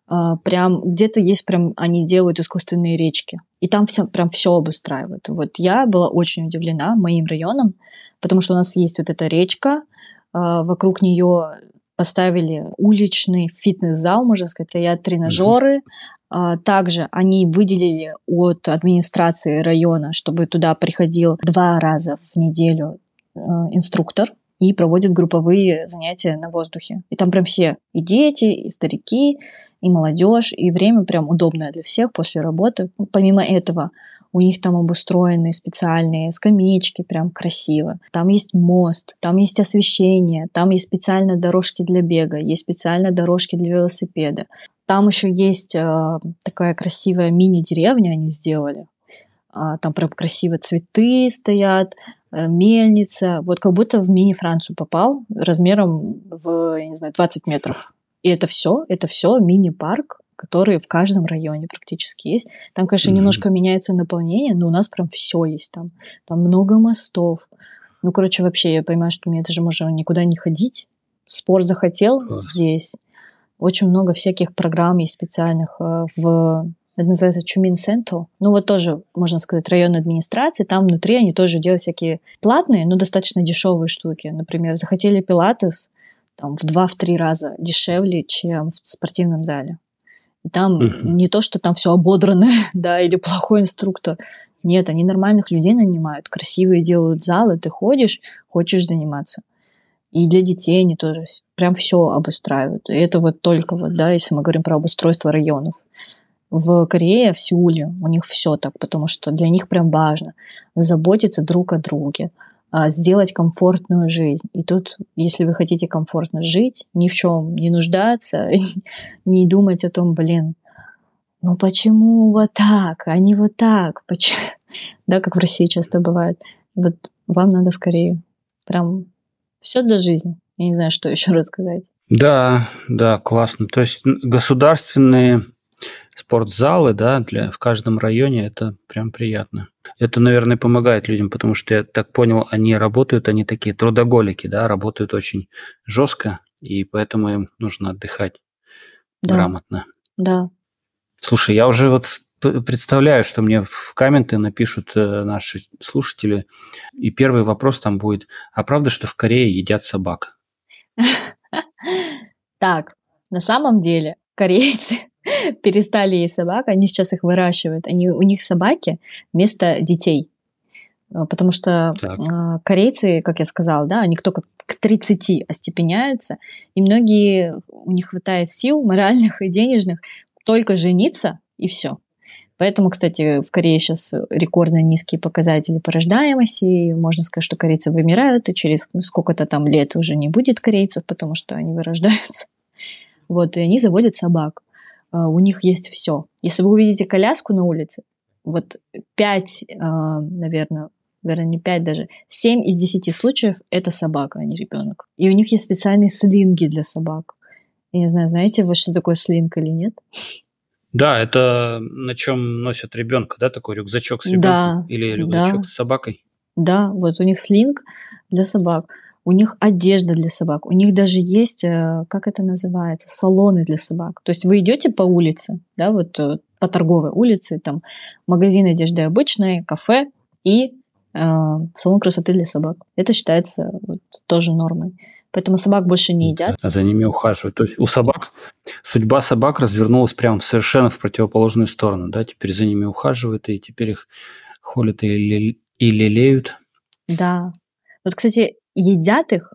А, прям где-то есть прям они делают искусственные речки. И там все, прям все обустраивают. Вот я была очень удивлена моим районом, потому что у нас есть вот эта речка, а, вокруг нее поставили уличный фитнес-зал, можно сказать, стоят тренажеры. Mm-hmm. Также они выделили от администрации района, чтобы туда приходил два раза в неделю инструктор и проводит групповые занятия на воздухе. И там прям все, и дети, и старики, и молодежь, и время прям удобное для всех после работы. Помимо этого, у них там обустроены специальные скамеечки, прям красиво. Там есть мост, там есть освещение, там есть специальные дорожки для бега, есть специальные дорожки для велосипеда. Там еще есть э, такая красивая мини-деревня они сделали. А, там прям красиво цветы стоят, э, мельница. Вот как будто в мини-Францию попал размером в, я не знаю, 20 метров. И это все, это все мини-парк, который в каждом районе практически есть. Там, конечно, mm-hmm. немножко меняется наполнение, но у нас прям все есть там. Там много мостов. Ну, короче, вообще, я понимаю, что мне даже можно никуда не ходить. Спорт захотел Класс. здесь. Очень много всяких программ есть специальных э, в это называется Чумин Сенто. Ну вот тоже, можно сказать, районной администрации. Там внутри они тоже делают всякие платные, но достаточно дешевые штуки. Например, захотели пилатес, там, в два-три раза дешевле, чем в спортивном зале. И там uh-huh. не то, что там все ободрано, да, или плохой инструктор. Нет, они нормальных людей нанимают, красивые делают залы, ты ходишь, хочешь заниматься. И для детей они тоже прям все обустраивают. И это вот только вот, да, если мы говорим про обустройство районов. В Корее, в Сеуле у них все так, потому что для них прям важно заботиться друг о друге, сделать комфортную жизнь. И тут, если вы хотите комфортно жить, ни в чем не нуждаться, не думать о том, блин, ну почему вот так, а не вот так? Почему? Да, как в России часто бывает. Вот вам надо в Корею. Прям все для жизни. Я не знаю, что еще рассказать. Да, да, классно. То есть государственные спортзалы, да, для, в каждом районе, это прям приятно. Это, наверное, помогает людям, потому что я так понял, они работают, они такие трудоголики, да, работают очень жестко, и поэтому им нужно отдыхать да. грамотно. Да. Слушай, я уже вот представляю, что мне в комменты напишут э, наши слушатели, и первый вопрос там будет, а правда, что в Корее едят собак? Так, на самом деле корейцы перестали есть собак, они сейчас их выращивают. Они, у них собаки вместо детей. А, потому что так. А, корейцы, как я сказала, да, они только к 30 остепеняются, и многие, у них хватает сил моральных и денежных только жениться, и все. Поэтому, кстати, в Корее сейчас рекордно низкие показатели по рождаемости. И можно сказать, что корейцы вымирают, и через сколько-то там лет уже не будет корейцев, потому что они вырождаются. Вот, и они заводят собак. А, у них есть все. Если вы увидите коляску на улице, вот 5, а, наверное, наверное, не 5 даже, 7 из 10 случаев это собака, а не ребенок. И у них есть специальные слинги для собак. Я не знаю, знаете вы, что такое слинг или нет? Да, это на чем носят ребенка, да, такой рюкзачок с ребенком да, или рюкзачок да. с собакой. Да, вот у них слинг для собак у них одежда для собак, у них даже есть, э, как это называется, салоны для собак. То есть вы идете по улице, да, вот э, по торговой улице, там магазин одежды обычной, кафе, и салон красоты для собак. Это считается вот, тоже нормой. Поэтому собак больше не едят. А за ними ухаживают. То есть у собак судьба собак развернулась прямо совершенно в противоположную сторону, да? Теперь за ними ухаживают и теперь их холят и лелеют. Да. Вот, кстати, едят их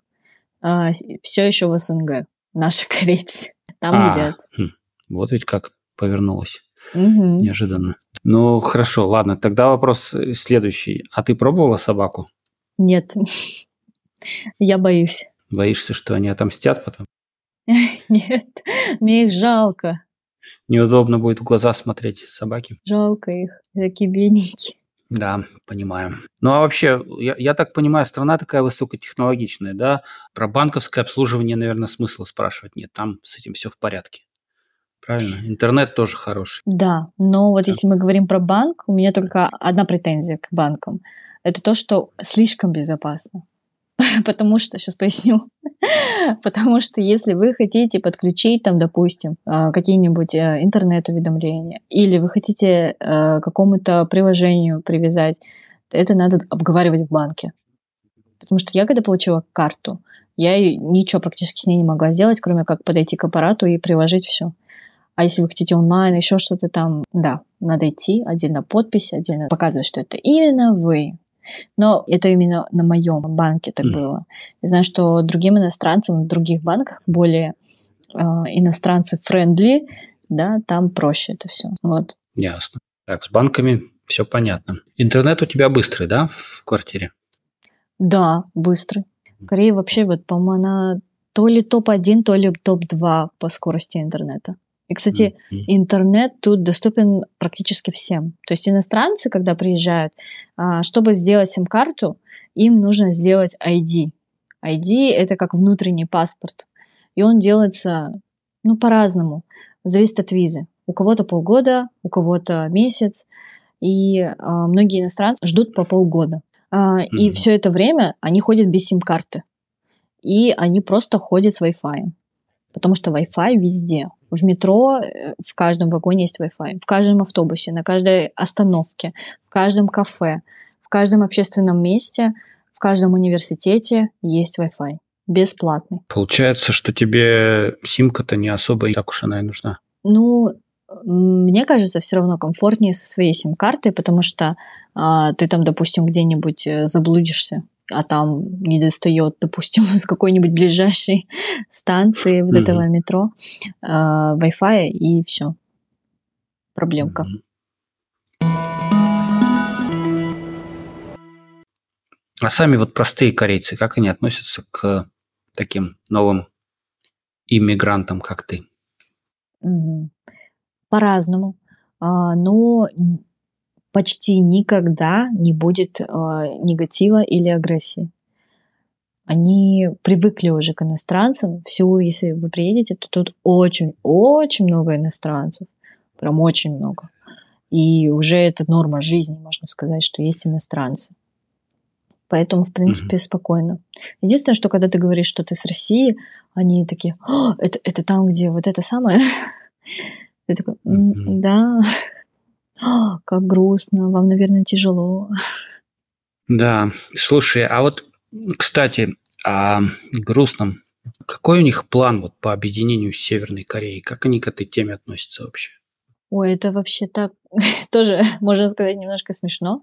э, все еще в СНГ, наши корейцы. Там а, едят. Хм, вот ведь как повернулось. Угу. Неожиданно. Ну, хорошо, ладно. Тогда вопрос э, следующий. А ты пробовала собаку? Нет. Я боюсь. Боишься, что они отомстят потом? Нет, мне их жалко. Неудобно будет в глаза смотреть собаки. Жалко их, такие бедненькие. Да, понимаю. Ну а вообще, я, я так понимаю, страна такая высокотехнологичная, да? Про банковское обслуживание, наверное, смысла спрашивать нет. Там с этим все в порядке. Правильно? Интернет тоже хороший. Да, но вот да. если мы говорим про банк, у меня только одна претензия к банкам. Это то, что слишком безопасно. Потому что, сейчас поясню, потому что если вы хотите подключить там, допустим, а, какие-нибудь э, интернет-уведомления, или вы хотите э, какому-то приложению привязать, это надо обговаривать в банке. Потому что я когда получила карту, я ничего практически с ней не могла сделать, кроме как подойти к аппарату и приложить все. А если вы хотите онлайн, еще что-то там, да, надо идти, отдельно подпись, отдельно показывать, что это именно вы. Но это именно на моем банке так mm. было. Я знаю, что другим иностранцам в других банках более э, иностранцы friendly, да, там проще это все. Вот. Ясно. Так, с банками все понятно. Интернет у тебя быстрый, да, в квартире? Да, быстрый. Корея вообще, вот, по-моему, она то ли топ-1, то ли топ-2 по скорости интернета. И, кстати, mm-hmm. интернет тут доступен практически всем. То есть иностранцы, когда приезжают, а, чтобы сделать сим-карту, им нужно сделать ID. ID — это как внутренний паспорт. И он делается, ну, по-разному. Зависит от визы. У кого-то полгода, у кого-то месяц. И а, многие иностранцы ждут по полгода. А, mm-hmm. И все это время они ходят без сим-карты. И они просто ходят с Wi-Fi. Потому что Wi-Fi везде. В метро э, в каждом вагоне есть Wi-Fi, в каждом автобусе, на каждой остановке, в каждом кафе, в каждом общественном месте, в каждом университете есть Wi-Fi. Бесплатный. Получается, что тебе симка-то не особо так уж она и нужна. Ну, мне кажется, все равно комфортнее со своей сим-картой, потому что а, ты там, допустим, где-нибудь э, заблудишься а там не достает, допустим, с какой-нибудь ближайшей станции вот mm-hmm. этого метро э, Wi-Fi и все. Проблемка. А сами вот простые корейцы, как они относятся к таким новым иммигрантам, как ты? По-разному. А, но почти никогда не будет э, негатива или агрессии. Они привыкли уже к иностранцам. Всего, если вы приедете, то тут очень-очень много иностранцев. Прям очень много. И уже это норма жизни, можно сказать, что есть иностранцы. Поэтому, в принципе, mm-hmm. спокойно. Единственное, что когда ты говоришь, что ты с России, они такие, это, это там, где вот это самое. Ты такой, да, как грустно, вам, наверное, тяжело. Да, слушай, а вот, кстати, о грустном. Какой у них план вот по объединению Северной Кореи? Как они к этой теме относятся вообще? Ой, это вообще так, тоже, можно сказать, немножко смешно.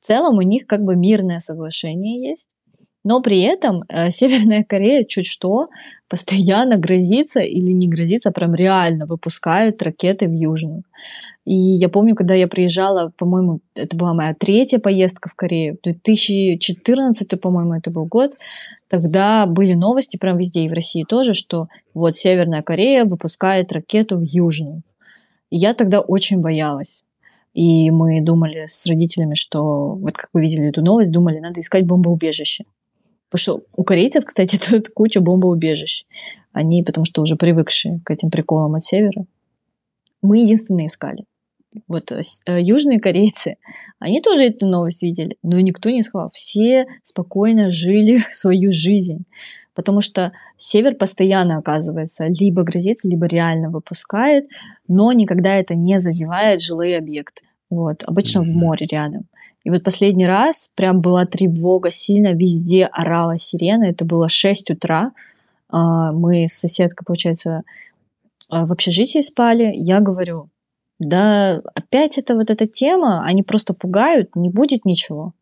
В целом у них как бы мирное соглашение есть, но при этом э, Северная Корея чуть что постоянно грозится или не грозится, а прям реально выпускает ракеты в Южную. И я помню, когда я приезжала, по-моему, это была моя третья поездка в Корею, 2014, по-моему, это был год, тогда были новости прям везде, и в России тоже, что вот Северная Корея выпускает ракету в Южную. И я тогда очень боялась. И мы думали с родителями, что вот как вы видели эту новость, думали, надо искать бомбоубежище. Потому что у корейцев, кстати, тут куча бомбоубежищ. Они потому что уже привыкшие к этим приколам от севера. Мы единственные искали вот э, э, южные корейцы, они тоже эту новость видели, но никто не сказал. Все спокойно жили свою жизнь. Потому что север постоянно, оказывается, либо грозится, либо реально выпускает, но никогда это не задевает жилые объекты. Вот, обычно в море рядом. И вот последний раз прям была тревога, сильно везде орала сирена. Это было 6 утра. А, мы с соседкой, получается, а, в общежитии спали. Я говорю, да опять это вот эта тема, они просто пугают, не будет ничего.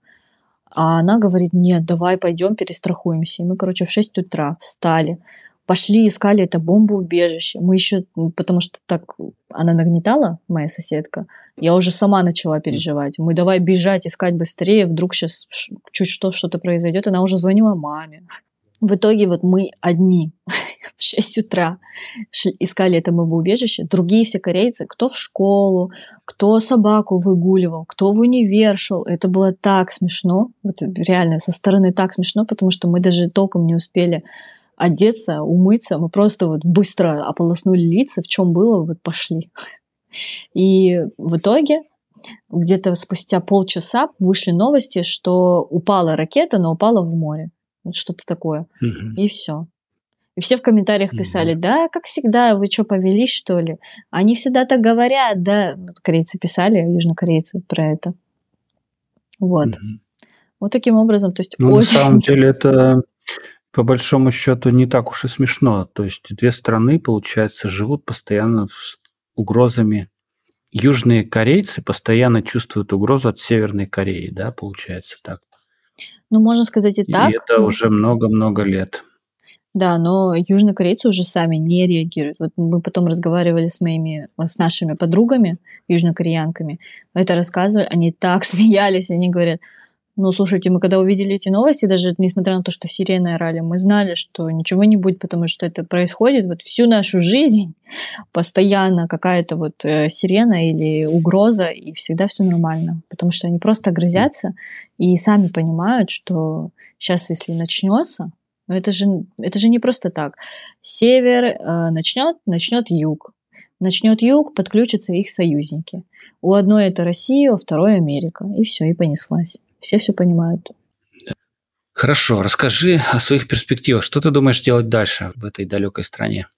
А она говорит, нет, давай пойдем перестрахуемся. И мы, короче, в 6 утра встали, пошли, искали это бомбоубежище. Мы еще, потому что так она нагнетала, моя соседка, я уже сама начала переживать. Мы давай бежать, искать быстрее, вдруг сейчас чуть что, что-то произойдет. Она уже звонила маме. В итоге вот мы одни в 6 утра искали это бомбоубежище. Другие все корейцы, кто в школу, кто собаку выгуливал, кто в универ шел. Это было так смешно. Вот реально со стороны так смешно, потому что мы даже толком не успели одеться, умыться. Мы просто вот быстро ополоснули лица, в чем было, вот пошли. И в итоге где-то спустя полчаса вышли новости, что упала ракета, но упала в море. Вот что-то такое. Угу. И все. И все в комментариях писали, да, как всегда, вы что, повелись, что ли? Они всегда так говорят, да. Вот корейцы писали, южнокорейцы про это. Вот. Угу. Вот таким образом, то есть ну, очень... На самом деле это по большому счету не так уж и смешно. То есть две страны, получается, живут постоянно с угрозами. Южные корейцы постоянно чувствуют угрозу от Северной Кореи, да, получается так. Ну, можно сказать и, и так. И это уже много-много лет. Да, но южнокорейцы уже сами не реагируют. Вот мы потом разговаривали с моими, с нашими подругами, южнокореянками, это рассказывали, они так смеялись, они говорят, ну, слушайте, мы когда увидели эти новости, даже несмотря на то, что сирены орали, мы знали, что ничего не будет, потому что это происходит вот всю нашу жизнь, постоянно какая-то вот э, сирена или угроза, и всегда все нормально, потому что они просто грозятся и сами понимают, что сейчас, если начнется, ну это же, это же не просто так. Север э, начнет, начнет юг. Начнет юг, подключатся их союзники. У одной это Россия, у второй Америка. И все, и понеслась все все понимают. Хорошо, расскажи о своих перспективах. Что ты думаешь делать дальше в этой далекой стране?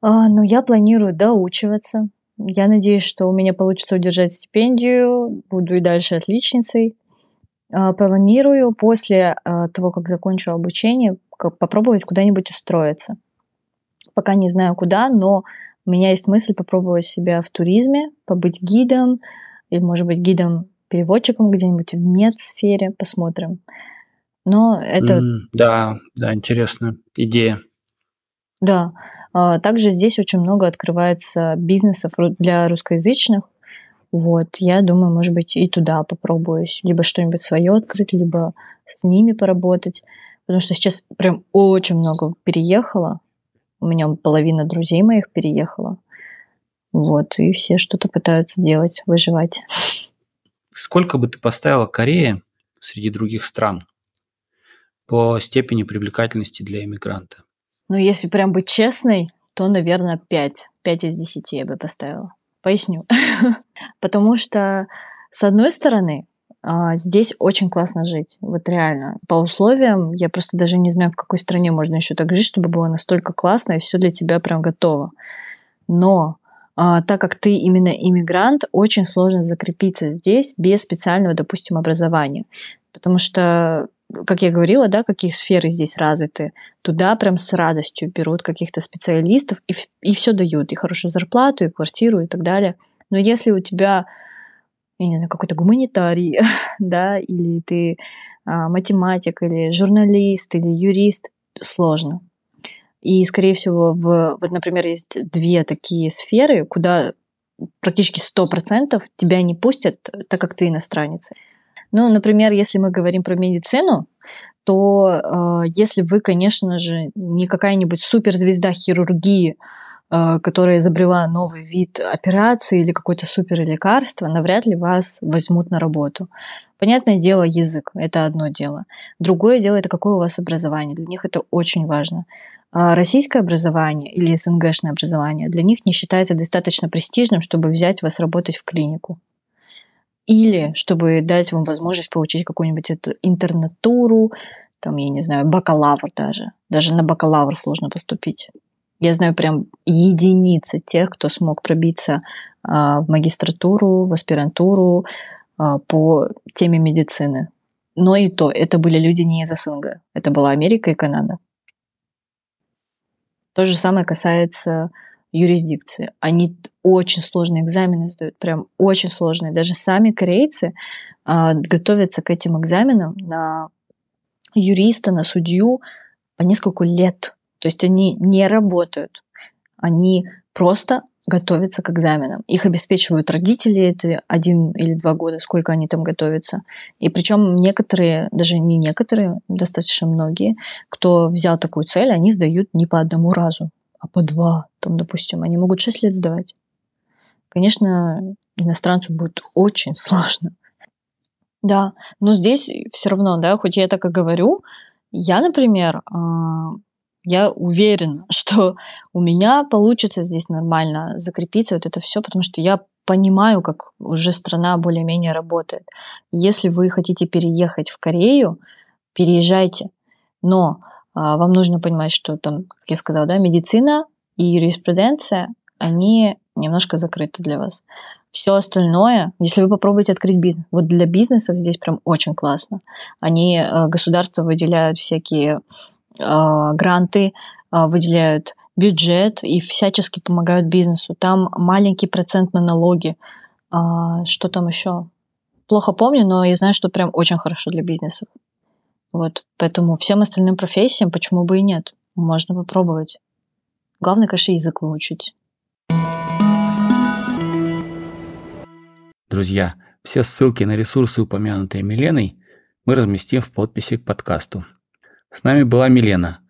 А, ну, я планирую доучиваться. Я надеюсь, что у меня получится удержать стипендию, буду и дальше отличницей. А, планирую после а, того, как закончу обучение, попробовать куда-нибудь устроиться. Пока не знаю куда, но у меня есть мысль попробовать себя в туризме, побыть гидом, или, может быть, гидом переводчиком где-нибудь в медсфере, посмотрим. Но это... Mm, да, да, интересная идея. Да. А, также здесь очень много открывается бизнесов для русскоязычных. Вот, я думаю, может быть, и туда попробуюсь. Либо что-нибудь свое открыть, либо с ними поработать. Потому что сейчас прям очень много переехало. У меня половина друзей моих переехала. Вот, и все что-то пытаются делать, выживать. Сколько бы ты поставила Корее среди других стран по степени привлекательности для иммигранта? Ну, если прям быть честной, то, наверное, 5. 5 из 10 я бы поставила. Поясню. Потому что, с одной стороны, а, здесь очень классно жить. Вот реально. По условиям, я просто даже не знаю, в какой стране можно еще так жить, чтобы было настолько классно, и все для тебя прям готово. Но так как ты именно иммигрант, очень сложно закрепиться здесь без специального, допустим, образования. Потому что, как я говорила, да, какие сферы здесь развиты, туда прям с радостью берут каких-то специалистов и, и все дают, и хорошую зарплату, и квартиру, и так далее. Но если у тебя я не знаю, какой-то гуманитарий, да, или ты а, математик, или журналист, или юрист, сложно. И, скорее всего, в, вот, например, есть две такие сферы, куда практически 100% тебя не пустят, так как ты иностранец. Ну, например, если мы говорим про медицину, то э, если вы, конечно же, не какая-нибудь суперзвезда хирургии, которая изобрела новый вид операции или какое-то супер лекарство, навряд ли вас возьмут на работу. Понятное дело, язык – это одно дело. Другое дело – это какое у вас образование. Для них это очень важно. А российское образование или СНГшное образование для них не считается достаточно престижным, чтобы взять вас работать в клинику. Или чтобы дать вам возможность получить какую-нибудь эту интернатуру, там, я не знаю, бакалавр даже. Даже на бакалавр сложно поступить. Я знаю прям единицы тех, кто смог пробиться а, в магистратуру, в аспирантуру, а, по теме медицины. Но и то, это были люди не из СНГ. Это была Америка и Канада. То же самое касается юрисдикции. Они очень сложные экзамены сдают, прям очень сложные. Даже сами корейцы а, готовятся к этим экзаменам на юриста, на судью по несколько лет. То есть они не работают. Они просто готовятся к экзаменам. Их обеспечивают родители, это один или два года, сколько они там готовятся. И причем некоторые, даже не некоторые, достаточно многие, кто взял такую цель, они сдают не по одному разу, а по два. Там, допустим, они могут шесть лет сдавать. Конечно, иностранцу будет очень сложно. Да, но здесь все равно, да, хоть я так и говорю, я, например, а, я уверена, что у меня получится здесь нормально закрепиться вот это все, потому что я понимаю, как уже страна более-менее работает. Если вы хотите переехать в Корею, переезжайте. Но а, вам нужно понимать, что там, как я сказала, да, медицина и юриспруденция, они немножко закрыты для вас. Все остальное, если вы попробуете открыть бизнес, вот для бизнеса здесь прям очень классно. Они, э, государство выделяют всякие гранты, э, выделяют бюджет и всячески помогают бизнесу. Там маленький процент на налоги. А, что там еще? Плохо помню, но я знаю, что прям очень хорошо для бизнеса. Вот, поэтому всем остальным профессиям почему бы и нет? Можно попробовать. Главное, конечно, язык выучить. Друзья, все ссылки на ресурсы, упомянутые Миленой, мы разместим в подписи к подкасту. С нами была Милена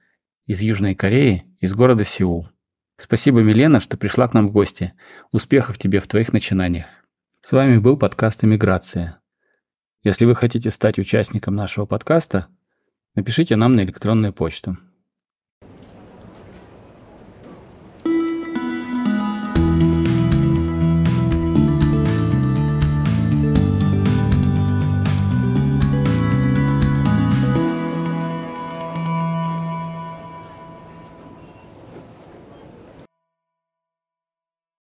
из Южной Кореи, из города Сеул. Спасибо, Милена, что пришла к нам в гости. Успехов тебе в твоих начинаниях. С вами был подкаст «Иммиграция». Если вы хотите стать участником нашего подкаста, напишите нам на электронную почту.